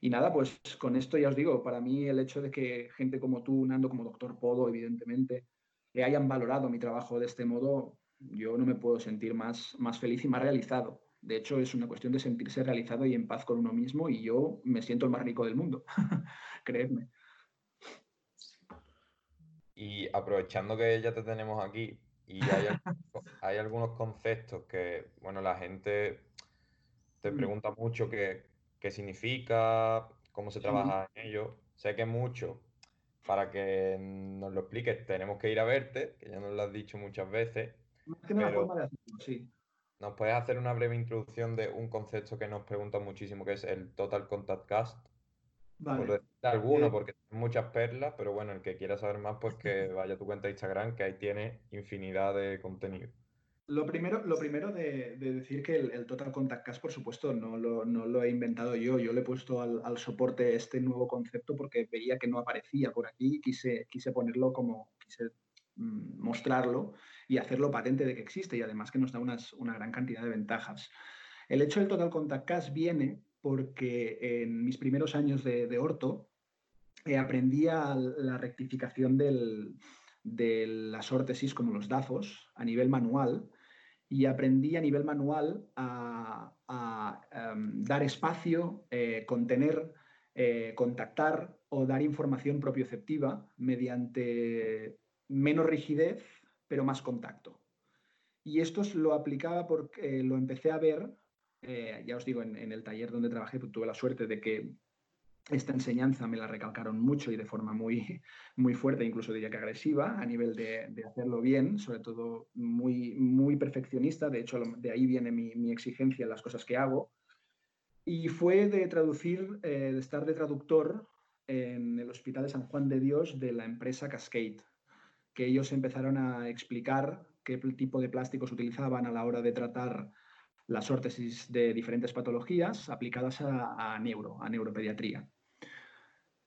S3: Y nada, pues con esto ya os digo, para mí el hecho de que gente como tú, Nando, como doctor Podo, evidentemente, le hayan valorado mi trabajo de este modo, yo no me puedo sentir más, más feliz y más realizado. De hecho, es una cuestión de sentirse realizado y en paz con uno mismo y yo me siento el más rico del mundo, creedme.
S4: Y aprovechando que ya te tenemos aquí y hay, hay algunos conceptos que, bueno, la gente te mm. pregunta mucho que qué significa, cómo se trabaja en ello. Sé que mucho, para que nos lo expliques, tenemos que ir a verte, que ya nos lo has dicho muchas veces. ¿Nos puedes hacer una breve introducción de un concepto que nos pregunta muchísimo, que es el Total Contact Cast? Vale. Por alguno, eh, porque hay muchas perlas, pero bueno, el que quiera saber más, pues que vaya a tu cuenta de Instagram, que ahí tiene infinidad de contenido.
S3: Lo primero, lo primero de, decir que el, Total Contact Cast, por supuesto, no lo, he inventado yo. Yo le he puesto al, soporte este nuevo concepto porque veía que no aparecía por aquí y quise, quise ponerlo como, quise mm, mostrarlo y hacerlo patente de que existe y además que nos da una gran cantidad de ventajas. El hecho del Total Contact Cast viene porque en mis primeros años de, orto eh, aprendía la rectificación de las órtesis como los DAFOS a nivel manual y aprendí a nivel manual a, em, dar espacio, eh, contener, eh, contactar o dar información propioceptiva mediante menos rigidez pero más contacto. Y esto lo aplicaba porque lo empecé a ver, eh, ya os digo, en, el taller donde trabajé, tuve la suerte de que esta enseñanza me la recalcaron mucho y de forma muy, muy fuerte, incluso diría que agresiva, a nivel de, hacerlo bien, sobre todo muy, muy perfeccionista. De hecho, de ahí viene mi, exigencia en las cosas que hago. Y fue de traducir, eh, de estar de traductor en el Hospital de San Juan de Dios de la empresa Cascade, que ellos empezaron a explicar qué tipo de plásticos utilizaban a la hora de tratar las órtesis de diferentes patologías aplicadas a, neuro, a neuropediatría.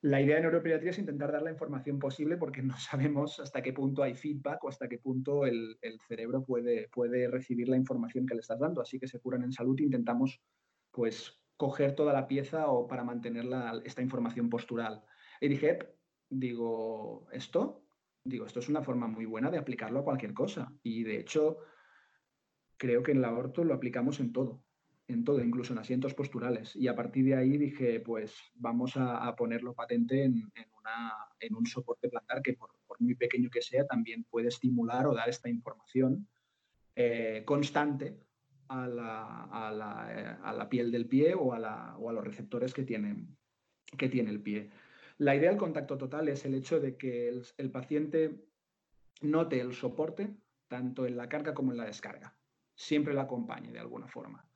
S3: La idea de neuropediatría es intentar dar la información posible porque no sabemos hasta qué punto hay feedback o hasta qué punto el, cerebro puede, puede, recibir la información que le estás dando. Así que se curan en salud intentamos pues coger toda la pieza o para mantener esta información postural. Y dije, digo, esto, digo, esto es una forma muy buena de aplicarlo a cualquier cosa. Y de hecho, creo que en la orto lo aplicamos en todo, en todo, incluso en asientos posturales. Y a partir de ahí dije, pues vamos a, ponerlo patente en, un soporte plantar que por, muy pequeño que sea, también puede estimular o dar esta información eh, constante a la, piel del pie o a, los receptores que tiene, que tiene el pie. La idea del contacto total es el hecho de que el paciente note el soporte tanto en la carga como en la descarga. Siempre la acompañe de alguna forma.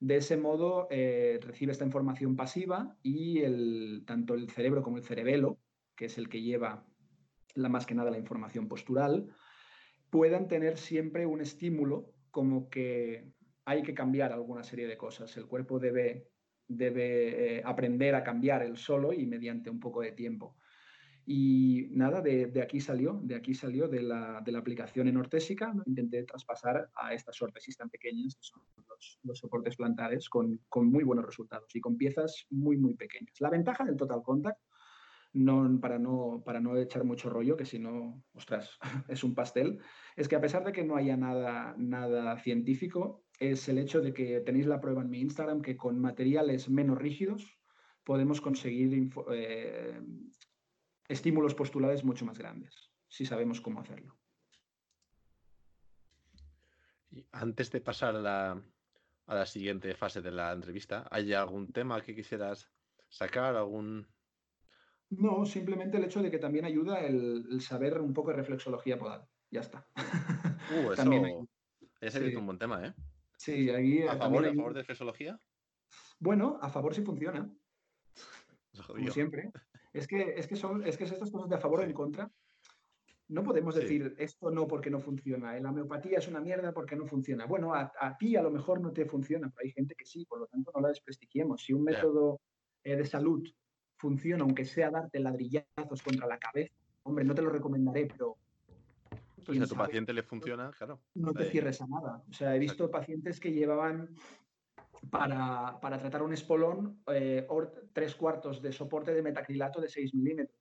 S3: De ese modo eh, recibe esta información pasiva y el, tanto el cerebro como el cerebelo, que es el que lleva la, más que nada la información postural, puedan tener siempre un estímulo como que hay que cambiar alguna serie de cosas. El cuerpo debe, debe eh, aprender a cambiar el solo y mediante un poco de tiempo. Y nada, de, aquí salió, de aquí salió de la, aplicación en ortésica, intenté traspasar a estas ortesis tan pequeñas, que son los, soportes plantares, con, muy buenos resultados y con piezas muy, muy pequeñas. La ventaja del Total Contact, no, para, no, para no echar mucho rollo, que si no, ostras, es un pastel, es que a pesar de que no haya nada, nada científico, es el hecho de que tenéis la prueba en mi Instagram que con materiales menos rígidos podemos conseguir eh, estímulos postulares mucho más grandes, si sabemos cómo hacerlo.
S2: Y antes de pasar a la, siguiente fase de la entrevista, ¿hay algún tema que quisieras sacar? ¿Algún...
S3: No, simplemente el hecho de que también ayuda el, saber un poco de reflexología podal. Ya está.
S2: Uh, eso también es un buen tema, ¿eh?
S3: Sí, aquí.
S2: ¿A favor, ¿A favor de reflexología?
S3: Bueno, a favor sí funciona. Como siempre. Es que, es que son es que estas cosas de a favor o en contra. No podemos decir esto no porque no funciona. La homeopatía es una mierda porque no funciona. Bueno, a, ti a lo mejor no te funciona, pero hay gente que sí, por lo tanto no la desprestigiemos. Si un método eh, de salud funciona, aunque sea darte ladrillazos contra la cabeza, hombre, no te lo recomendaré, pero
S2: pues si a tu paciente le funciona, claro.
S3: No te cierres a nada. O sea, he visto pacientes que llevaban para, tratar un espolón eh, tres cuartos de soporte de metacrilato de 6 milímetros.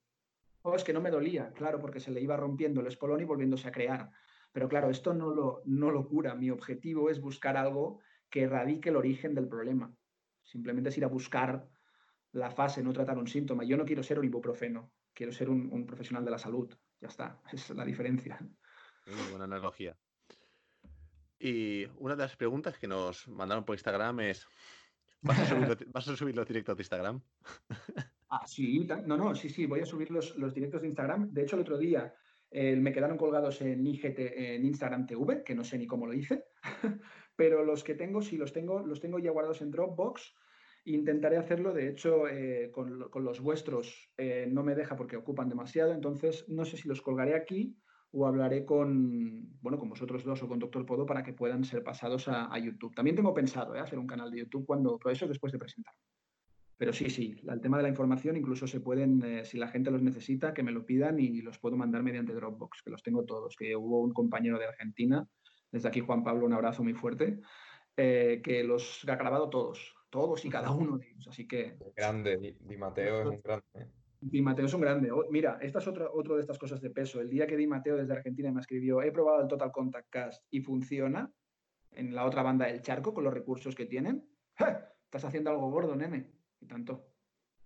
S3: Oh, es que no me dolía, claro, porque se le iba rompiendo el espolón y volviéndose a crear. Pero claro, esto no lo, no lo cura. Mi objetivo es buscar algo que erradique el origen del problema. Simplemente es ir a buscar la fase, no tratar un síntoma. Yo no quiero ser un ibuprofeno, quiero ser un, profesional de la salud. Ya está, es la diferencia.
S2: Muy buena analogía. Y una de las preguntas que nos mandaron por Instagram es, ¿vas a subirlo, ¿vas a subirlo directo a Instagram?
S3: Ah, sí, no, no, sí, sí, voy a subir los, directos de Instagram. De hecho, el otro día eh, me quedaron colgados en IGT, en Instagram TV, que no sé ni cómo lo hice, pero los que tengo, sí, los tengo, los tengo ya guardados en Dropbox. Intentaré hacerlo, de hecho, eh, con, los vuestros eh, no me deja porque ocupan demasiado, entonces no sé si los colgaré aquí o hablaré con, bueno, con vosotros dos o con Doctor Podo para que puedan ser pasados a, YouTube. También tengo pensado ¿eh? hacer un canal de YouTube cuando, pero eso después de presentar. Pero sí, sí, el tema de la información incluso se pueden, eh, si la gente los necesita, que me lo pidan y los puedo mandar mediante Dropbox, que los tengo todos, que hubo un compañero de Argentina, desde aquí Juan Pablo, un abrazo muy fuerte, eh, que los ha grabado todos, todos y cada uno de ellos, así que...
S4: Grande, Di, Mateo es un grande.
S3: Di Mateo es un grande. Mira, esta es otra, de estas cosas de peso. El día que Di Mateo desde Argentina me escribió, he probado el Total Contact Cast y funciona en la otra banda del charco con los recursos que tienen. Estás haciendo algo gordo, nene. Y tanto.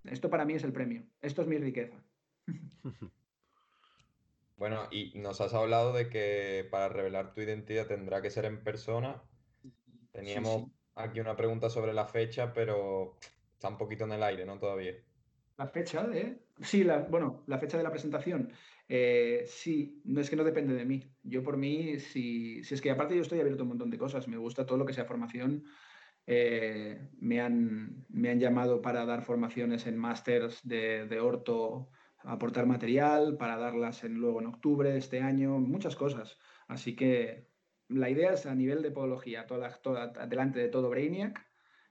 S3: Esto para mí es el premio. Esto es mi riqueza.
S4: Bueno, y nos has hablado de que para revelar tu identidad tendrá que ser en persona. Teníamos aquí una pregunta sobre la fecha, pero está un poquito en el aire, ¿no? Todavía.
S3: La fecha de. Sí, la, bueno, la fecha de la presentación. Eh, sí, no es que no depende de mí. Yo por mí, si, si, es que aparte yo estoy abierto a un montón de cosas, me gusta todo lo que sea formación. Eh, me, han, me han llamado para dar formaciones en másters de, de orto, aportar material, para darlas en, luego en octubre de este año, muchas cosas. Así que la idea es a nivel de podología, toda, toda, delante de todo Brainiac,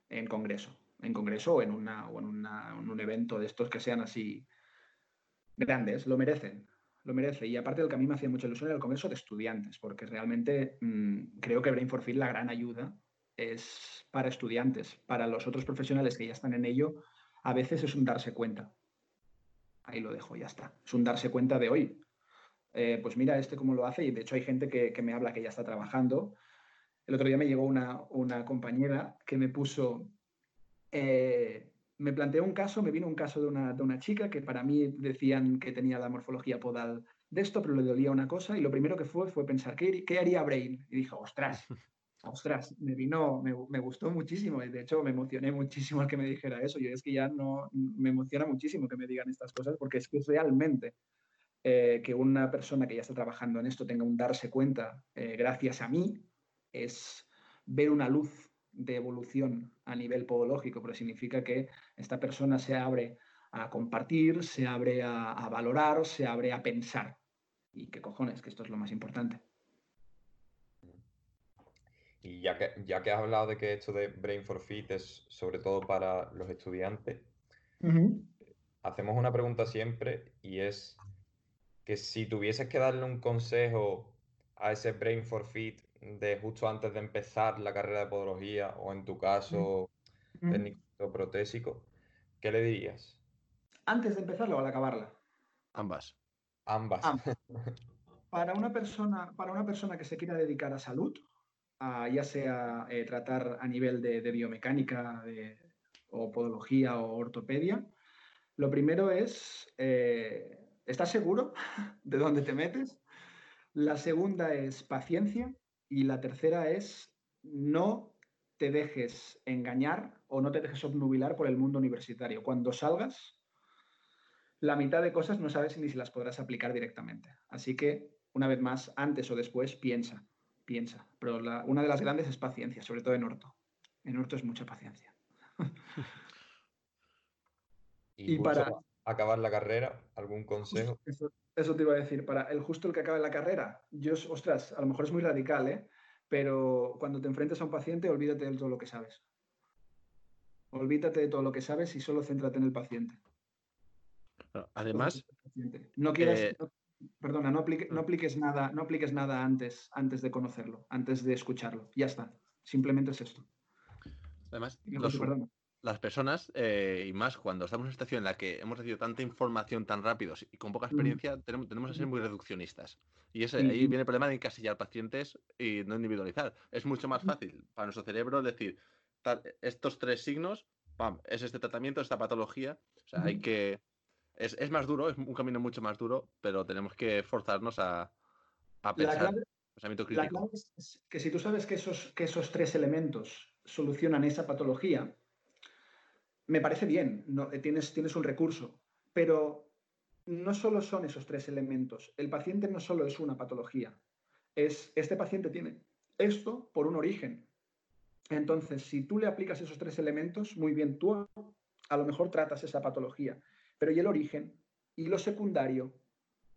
S3: en congreso en congreso o en, una, o en, un evento de estos que sean así grandes, lo merecen, lo merece. Y aparte del que a mí me hacía mucha ilusión era el congreso de estudiantes, porque realmente mm, creo que Brain for Fit la gran ayuda es para estudiantes, para los otros profesionales que ya están en ello, a veces es un darse cuenta. Ahí lo dejo, ya está. Es un darse cuenta de hoy. Eh, pues mira este cómo lo hace y de hecho hay gente que, que me habla que ya está trabajando El otro día me llegó una, una compañera que me puso, eh, me planteó un caso, me vino un caso de una, de una chica que para mí decían que tenía la morfología podal de esto, pero le dolía una cosa y lo primero que fue fue pensar, ¿qué, qué haría Brain? Y dijo, ostras, ostras, me vino, me, me, gustó muchísimo. De hecho, me emocioné muchísimo al que me dijera eso. Yo es que ya no, me emociona muchísimo que me digan estas cosas porque es que realmente eh, que una persona que ya está trabajando en esto tenga un darse cuenta eh, gracias a mí es ver una luz de evolución a nivel podológico, pero significa que esta persona se abre a compartir, se abre a, a valorar, se abre a pensar. Y qué cojones, que esto es lo más importante.
S4: Y ya que, ya que has hablado de que esto de Brain for Fit es sobre todo para los estudiantes, uh -huh. hacemos una pregunta siempre y es que si tuvieses que darle un consejo a ese Brain for Fit de justo antes de empezar la carrera de podología o en tu caso -huh. técnico protésico, ¿qué le dirías?
S3: ¿Antes de empezarla o al acabarla?
S2: Ambas.
S4: Ambas.
S3: Ambas. Para una persona, para una persona que se quiera dedicar a salud, a, ya sea eh, tratar a nivel de, de biomecánica de, o podología o ortopedia, lo primero es, eh, ¿estás seguro de dónde te metes? La segunda es paciencia y la tercera es no te dejes engañar o no te dejes obnubilar por el mundo universitario. Cuando salgas, la mitad de cosas no sabes ni si las podrás aplicar directamente. Así que, una vez más, antes o después, piensa piensa. Pero la, una de las grandes es paciencia, sobre todo en orto. En orto es mucha paciencia.
S4: y, y para acabar la carrera, ¿algún consejo?
S3: Eso, eso, te iba a decir. Para el justo el que acabe la carrera, yo, ostras, a lo mejor es muy radical, ¿eh? Pero cuando te enfrentes a un paciente, olvídate de todo lo que sabes. Olvídate de todo lo que sabes y solo céntrate en el paciente.
S2: Además,
S3: no quieras, eh... no, Perdona, no, aplique, no, apliques nada, no apliques nada antes, antes de conocerlo, antes de escucharlo. Ya está. Simplemente es esto.
S2: Además, los, las personas, eh, y más cuando estamos en una situación en la que hemos recibido tanta información tan rápido y con poca experiencia, tenemos, tenemos, que ser muy reduccionistas. Y ese, ahí viene el problema de encasillar pacientes y no individualizar. Es mucho más fácil para nuestro cerebro decir, estos tres signos, pam, es este tratamiento, esta patología. O sea, hay que es, es, más duro, es un camino mucho más duro, pero tenemos que forzarnos a, a pensar.
S3: La clave es que si tú sabes que esos, que esos tres elementos solucionan esa patología, me parece bien, no, tienes, tienes un recurso, pero no solo son esos tres elementos. El paciente no solo es una patología, es este paciente tiene esto por un origen. Entonces, si tú le aplicas esos tres elementos, muy bien, tú a lo mejor tratas esa patología pero ¿y el origen? ¿Y lo secundario?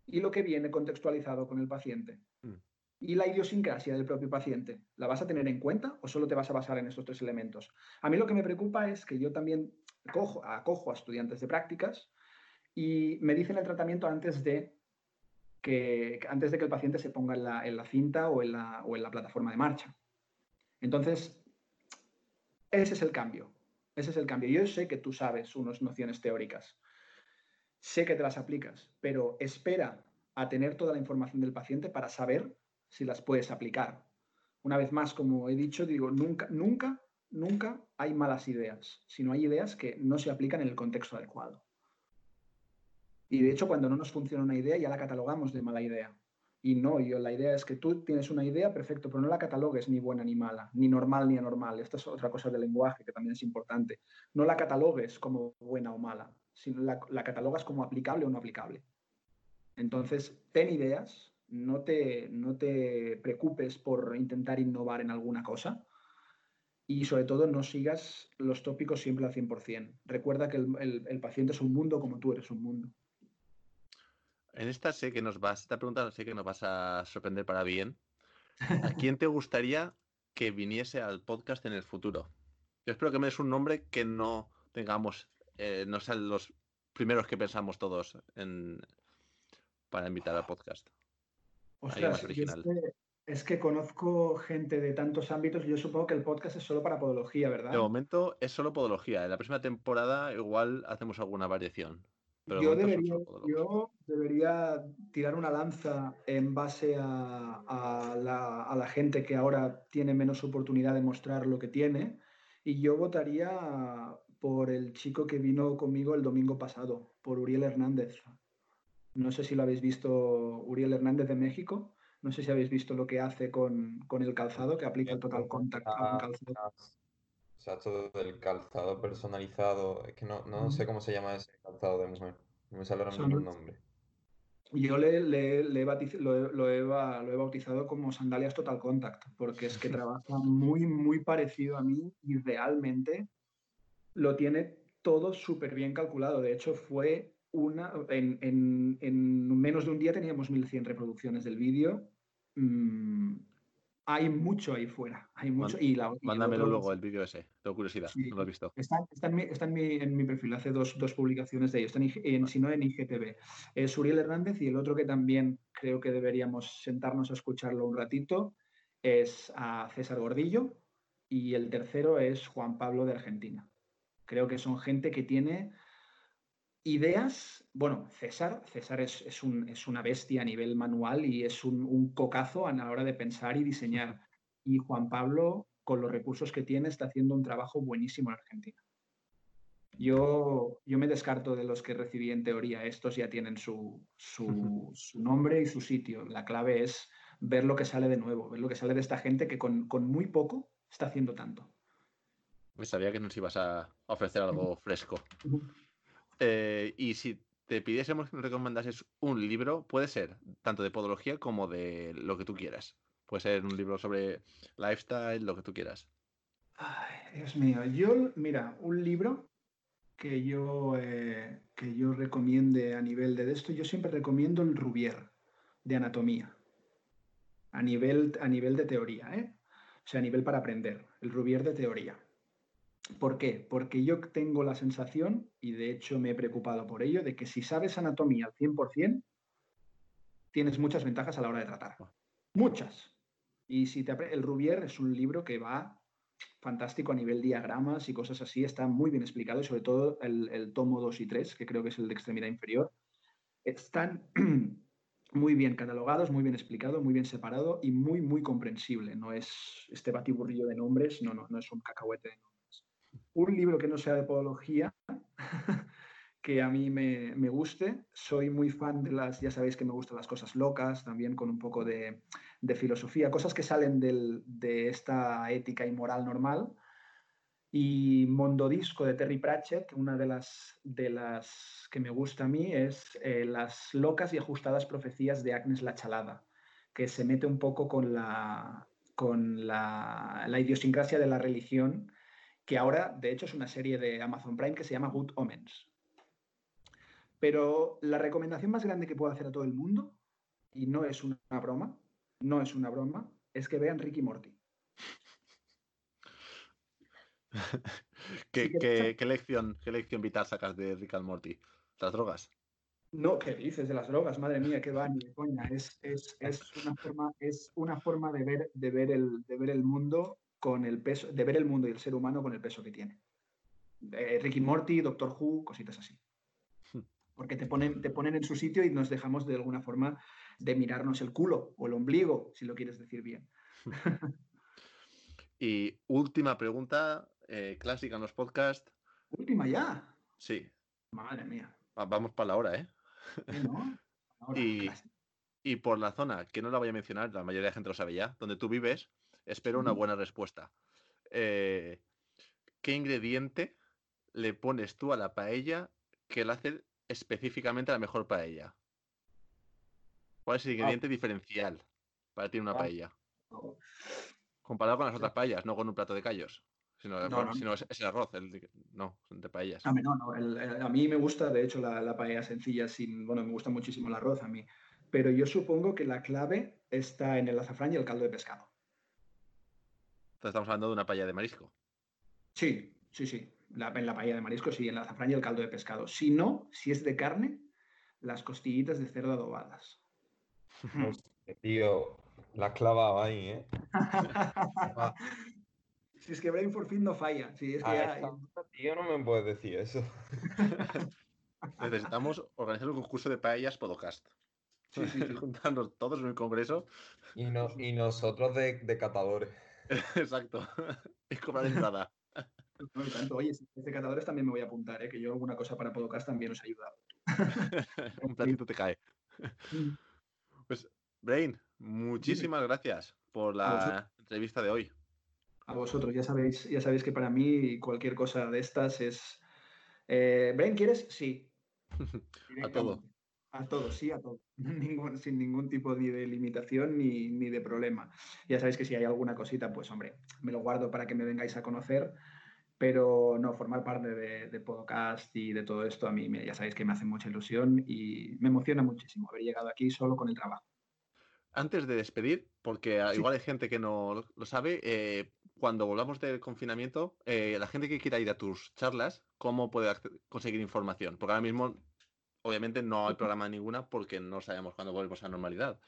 S3: ¿Y lo que viene contextualizado con el paciente? Mm. ¿Y la idiosincrasia del propio paciente? ¿La vas a tener en cuenta o solo te vas a basar en estos tres elementos? A mí lo que me preocupa es que yo también cojo, acojo a estudiantes de prácticas y me dicen el tratamiento antes de que, antes de que el paciente se ponga en la, en la cinta o en la, o en la plataforma de marcha. Entonces, ese es el cambio. Ese es el cambio. Yo sé que tú sabes unas nociones teóricas, sé que te las aplicas, pero espera a tener toda la información del paciente para saber si las puedes aplicar. Una vez más, como he dicho, digo, nunca, nunca, nunca hay malas ideas, sino hay ideas que no se aplican en el contexto adecuado. Y de hecho, cuando no nos funciona una idea, ya la catalogamos de mala idea. Y no, yo, la idea es que tú tienes una idea, perfecto, pero no la catalogues ni buena ni mala, ni normal ni anormal. Esta es otra cosa del lenguaje que también es importante. No la catalogues como buena o mala sino la, catalogas como aplicable o no aplicable. Entonces, ten ideas, no te, no te preocupes por intentar innovar en alguna cosa y sobre todo no sigas los tópicos siempre al 100%. Recuerda que el, el, el paciente es un mundo como tú eres un mundo.
S2: En esta sé que nos vas, esta pregunta sé que nos vas a sorprender para bien. ¿A quién te gustaría que viniese al podcast en el futuro? Yo espero que me des un nombre que no tengamos eh, no sean los primeros que pensamos todos en, para invitar al podcast.
S3: Ostras, es, que, conozco gente de tantos ámbitos. Yo supongo que el podcast es solo para podología, ¿verdad?
S2: De momento es solo podología. En la próxima temporada igual hacemos alguna variación.
S3: yo, debería, tirar una lanza en base a, la, gente que ahora tiene menos oportunidad de mostrar lo que tiene. Y yo votaría por el chico que vino conmigo el domingo pasado, por Uriel Hernández. No sé si lo habéis visto, Uriel Hernández de México. No sé si habéis visto lo que hace con, el calzado, que aplica el total contact a un calzado.
S4: Exacto, del calzado personalizado. Es que no, sé cómo se llama ese calzado de mujer. No me sale ahora mismo el nombre.
S3: Yo le, le, lo, he, bautizado como sandalias Total Contact, porque es que trabaja muy, muy parecido a mí y realmente lo tiene todo súper bien calculado. De hecho, fue una. En, en, menos de un día teníamos 1100 reproducciones del vídeo. Mm, hay mucho ahí fuera. Hay mucho. y la,
S2: Mándamelo luego el vídeo ese. Tengo curiosidad. no lo he visto.
S3: Está, en, mi, está en, mi, en, mi, perfil. Hace dos, dos publicaciones de ellos. Está en, si no en IGTV. Es Uriel Hernández y el otro que también creo que deberíamos sentarnos a escucharlo un ratito es a César Gordillo. Y el tercero es Juan Pablo de Argentina. Creo que son gente que tiene ideas. Bueno, César, César es, es, un, es una bestia a nivel manual y es un, un, cocazo a la hora de pensar y diseñar. Y Juan Pablo, con los recursos que tiene, está haciendo un trabajo buenísimo en Argentina. Yo, yo me descarto de los que recibí en teoría. Estos ya tienen su, su, su, nombre y su sitio. La clave es ver lo que sale de nuevo, ver lo que sale de esta gente que con, con muy poco está haciendo tanto.
S2: Pues sabía que nos ibas a ofrecer algo fresco. Eh, y si te pidiésemos que nos recomendases un libro, puede ser tanto de podología como de lo que tú quieras. Puede ser un libro sobre lifestyle, lo que tú quieras.
S3: Ay, Dios mío. Yo, mira, un libro que yo, eh, que yo recomiende a nivel de esto, yo siempre recomiendo el Rubier de anatomía. A nivel, a nivel de teoría, ¿eh? O sea, a nivel para aprender. El Rubier de teoría. ¿Por qué? Porque yo tengo la sensación, y de hecho me he preocupado por ello, de que si sabes anatomía al 100%, tienes muchas ventajas a la hora de tratar. Muchas. Y si te el Rubier es un libro que va fantástico a nivel diagramas y cosas así, está muy bien explicado, y sobre todo el, el tomo 2 y 3, que creo que es el de extremidad inferior, están muy bien catalogados, muy bien explicado, muy bien separado y muy, muy comprensible. No es este batiburrillo de nombres, no, no, no es un cacahuete de nombres un libro que no sea de podología, que a mí me, guste. Soy muy fan de las, ya sabéis que me gustan las cosas locas, también con un poco de, filosofía, cosas que salen de esta ética y moral normal. Y Mondodisco de Terry Pratchett, una de las, de las que me gusta a mí, es eh, Las locas y ajustadas profecías de Agnes la Chalada, que se mete un poco con la, con la, la idiosincrasia de la religión que ahora, de hecho, es una serie de Amazon Prime que se llama Good Omens. Pero la recomendación más grande que puedo hacer a todo el mundo, y no es una broma, no es una broma, es que vean Ricky Morty.
S2: ¿Qué, lección, ¿Qué lección vital sacas de Rick and Morty? ¿Las drogas?
S3: No, ¿qué dices de las drogas? Madre mía, qué va, ni de coña. Es, es, una forma, es una forma de, ver, de, ver el, de ver el mundo con el peso, de ver el mundo y el ser humano con el peso que tiene. Eh, Ricky Morty, Doctor Who, cositas así. Hmm. Porque te ponen, te ponen en su sitio y nos dejamos de alguna forma de mirarnos el culo o el ombligo, si lo quieres decir bien.
S2: y última pregunta, eh, clásica en los podcasts.
S3: Última ya.
S2: Sí.
S3: Madre mía.
S2: Vamos para la hora, ¿eh? y, y, por la zona, que no la voy a mencionar, la mayoría de la gente lo sabe ya, donde tú vives, Espero una buena respuesta. Eh, ¿Qué ingrediente le pones tú a la paella que la hace específicamente la mejor paella? ¿Cuál es el ah. ingrediente diferencial para ti una ah. paella? Comparado con las otras paellas, no con un plato de callos. Sino, es, el arroz, no, de paellas.
S3: A mí, no, a mí me gusta, de hecho, la, la, paella sencilla, sin, bueno, me gusta muchísimo el arroz a mí. Pero yo supongo que la clave está en el azafrán y el caldo de pescado
S2: estamos hablando de una paella de marisco.
S3: Sí, sí, sí. en la paella de marisco, sí, en la azafrán y el caldo de pescado. Si no, si es de carne, las costillitas de cerdo adobadas.
S4: tío, la clavaba ahí, ¿eh?
S3: si es que Brain for Fin no falla. Si es que
S4: Tío, no me puedes decir eso.
S2: Necesitamos organizar un concurso de paellas podcast. Sí, sí, Juntarnos todos en el congreso.
S4: Y, y nosotros de, catadores.
S2: Exacto. Y cobrar entrada.
S3: No, tanto. Oye, si de catadores también me voy a apuntar, ¿eh? que yo alguna cosa para podcast también os he ayudado.
S2: un platito te cae. Mm. Pues, Brain, muchísimas gracias por la entrevista de hoy.
S3: A vosotros, ya sabéis, ya sabéis que para mí cualquier cosa de estas es. Eh, Brain, ¿quieres? Sí.
S2: a todo.
S3: A todo, sí, a todo. sin ningún tipo de limitación ni, de problema. Ya sabéis que si hay alguna cosita, pues hombre, me lo guardo para que me vengáis a conocer. Pero no, formar parte de, podcast y de todo esto a mí ya sabéis que me hace mucha ilusión y me emociona muchísimo haber llegado aquí solo con el trabajo.
S2: Antes de despedir, porque igual hay gente que no lo sabe, eh, cuando volvamos del confinamiento, eh, la gente que quiera ir a tus charlas, ¿cómo puede conseguir información? Porque ahora mismo obviamente no hay programa ninguna porque no sabemos cuándo volvemos a la normalidad.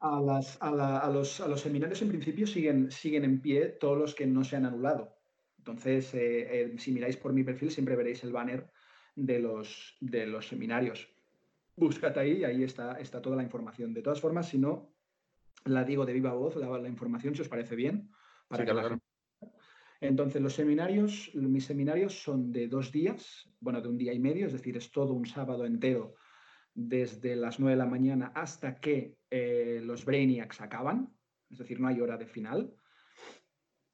S3: A, los, seminarios en principio siguen, siguen en pie todos los que no se han anulado. Entonces, eh, eh, si miráis por mi perfil siempre veréis el banner de los, de los seminarios. Búscate ahí y ahí está, está toda la información. De todas formas, si no, la digo de viva voz, la, la información, si os parece bien. Para que entonces, los seminarios, mis seminarios son de dos días, bueno, de un día y medio, es decir, es todo un sábado entero desde las nueve de la mañana hasta que eh, los Brainiacs acaban, es decir, no hay hora de final.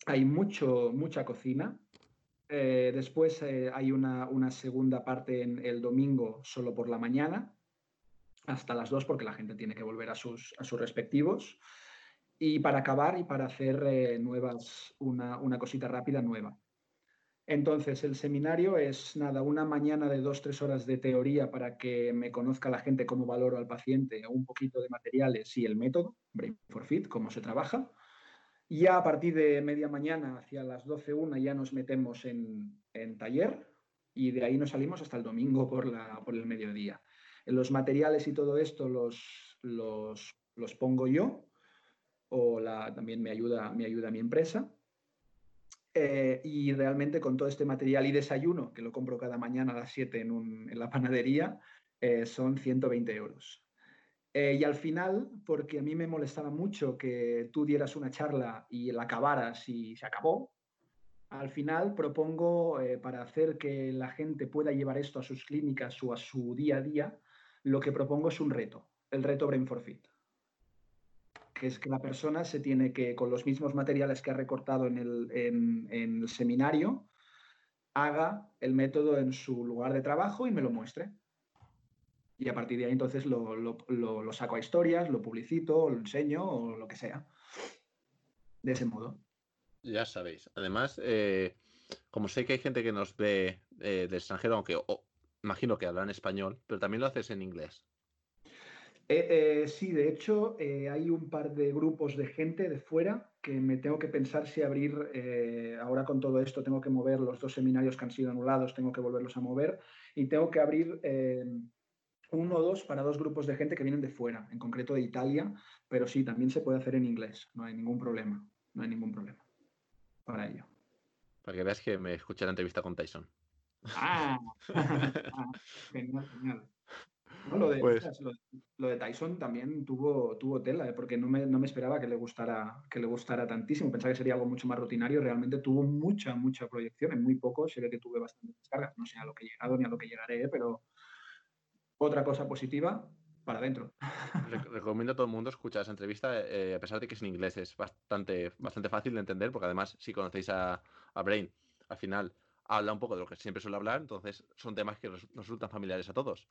S3: Hay mucho, mucha cocina. Eh, después eh, hay una, segunda parte en el domingo solo por la mañana, hasta las dos, porque la gente tiene que volver a sus, a sus respectivos. Y para acabar y para hacer eh, nuevas, una, cosita rápida nueva. Entonces, el seminario es nada, una mañana de dos, tres horas de teoría para que me conozca la gente cómo valoro al paciente, un poquito de materiales y el método, Brain for Fit, cómo se trabaja. Ya a partir de media mañana, hacia las 12, una, ya nos metemos en, taller y de ahí nos salimos hasta el domingo por, la, por el mediodía. Los materiales y todo esto los, los, los pongo yo o la, también me ayuda, me ayuda mi empresa. Eh, y realmente con todo este material y desayuno, que lo compro cada mañana a las 7 en, la panadería, eh, son 120 euros. Eh, y al final, porque a mí me molestaba mucho que tú dieras una charla y la acabaras y se acabó, al final propongo, para hacer que la gente pueda llevar esto a sus clínicas o a su día a día, lo que propongo es un reto, el reto Brain for Fit que es que la persona se tiene que, con los mismos materiales que ha recortado en el, seminario, haga el método en su lugar de trabajo y me lo muestre. Y a partir de ahí entonces lo, saco a historias, lo publicito, lo enseño o lo que sea. De ese modo.
S2: Ya sabéis. Además, eh, como sé que hay gente que nos ve eh, del extranjero, aunque imagino que hablan español, pero también lo haces en inglés.
S3: Eh, eh, sí, de hecho, eh, hay un par de grupos de gente de fuera que me tengo que pensar si abrir, ahora con todo esto tengo que mover los dos seminarios que han sido anulados, tengo que volverlos a mover y tengo que abrir uno o dos para dos grupos de gente que vienen de fuera, en concreto de Italia, pero sí, también se puede hacer en inglés, no hay ningún problema, no hay ningún problema para ello.
S2: Para que veas que me escuché la entrevista con Tyson.
S3: Ah, ah genial, genial. Pues lo, de, Tyson también tuvo, tuvo tela, ¿eh? porque no me, no me, esperaba que le, gustara, que le gustara tantísimo. Pensaba que sería algo mucho más rutinario. Realmente tuvo mucha, mucha proyección. En muy poco se ve que tuve bastantes descargas. No sé a lo que he llegado ni a lo que llegaré, pero otra cosa positiva para adentro.
S2: Recomiendo a todo el mundo escuchar esa entrevista, eh, a pesar de que es en inglés. Es bastante, bastante fácil de entender, porque además, si conocéis a, a Brain, al final habla un poco de lo que siempre suele hablar, entonces son temas que nos resultan familiares a todos.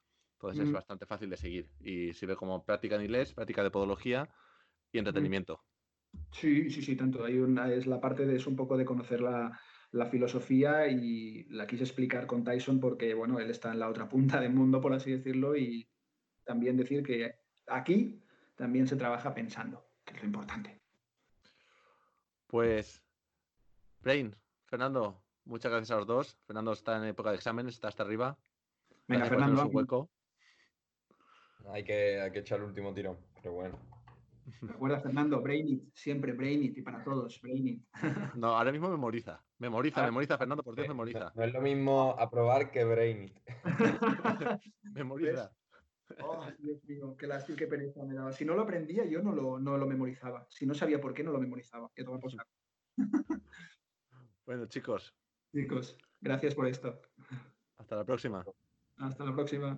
S2: Entonces es bastante fácil de seguir y sirve como práctica en inglés, práctica de podología y entretenimiento.
S3: Sí, sí, sí, tanto. Hay una, es la parte de eso un poco de conocer la, filosofía y la quise explicar con Tyson porque, bueno, él está en la otra punta del mundo, por así decirlo, y también decir que aquí también se trabaja pensando, que es lo importante.
S2: Pues, Brain, Fernando, muchas gracias a los dos. Fernando está en época de exámenes, está hasta arriba.
S3: Venga, Fernando.
S2: Hueco.
S4: Hay que, hay que echar el último tirón, pero bueno.
S3: Recuerda, Fernando, Brainit, siempre Brainit y para todos, Brainit.
S2: No, ahora mismo memoriza. Memoriza,
S4: Ah,
S2: memoriza, Fernando, por Dios,
S4: no-
S2: memoriza.
S4: No, es lo mismo aprobar que Brainit.
S2: Memoriza.
S3: Oh, Dios mío, qué lástima, qué pereza me daba. Si no lo aprendía, yo no lo, no lo memorizaba. Si no sabía por qué, no lo memorizaba. Que por.
S2: Bueno, chicos,
S3: Chicos, gracias por esto.
S2: hasta la próxima.
S3: Hasta la próxima.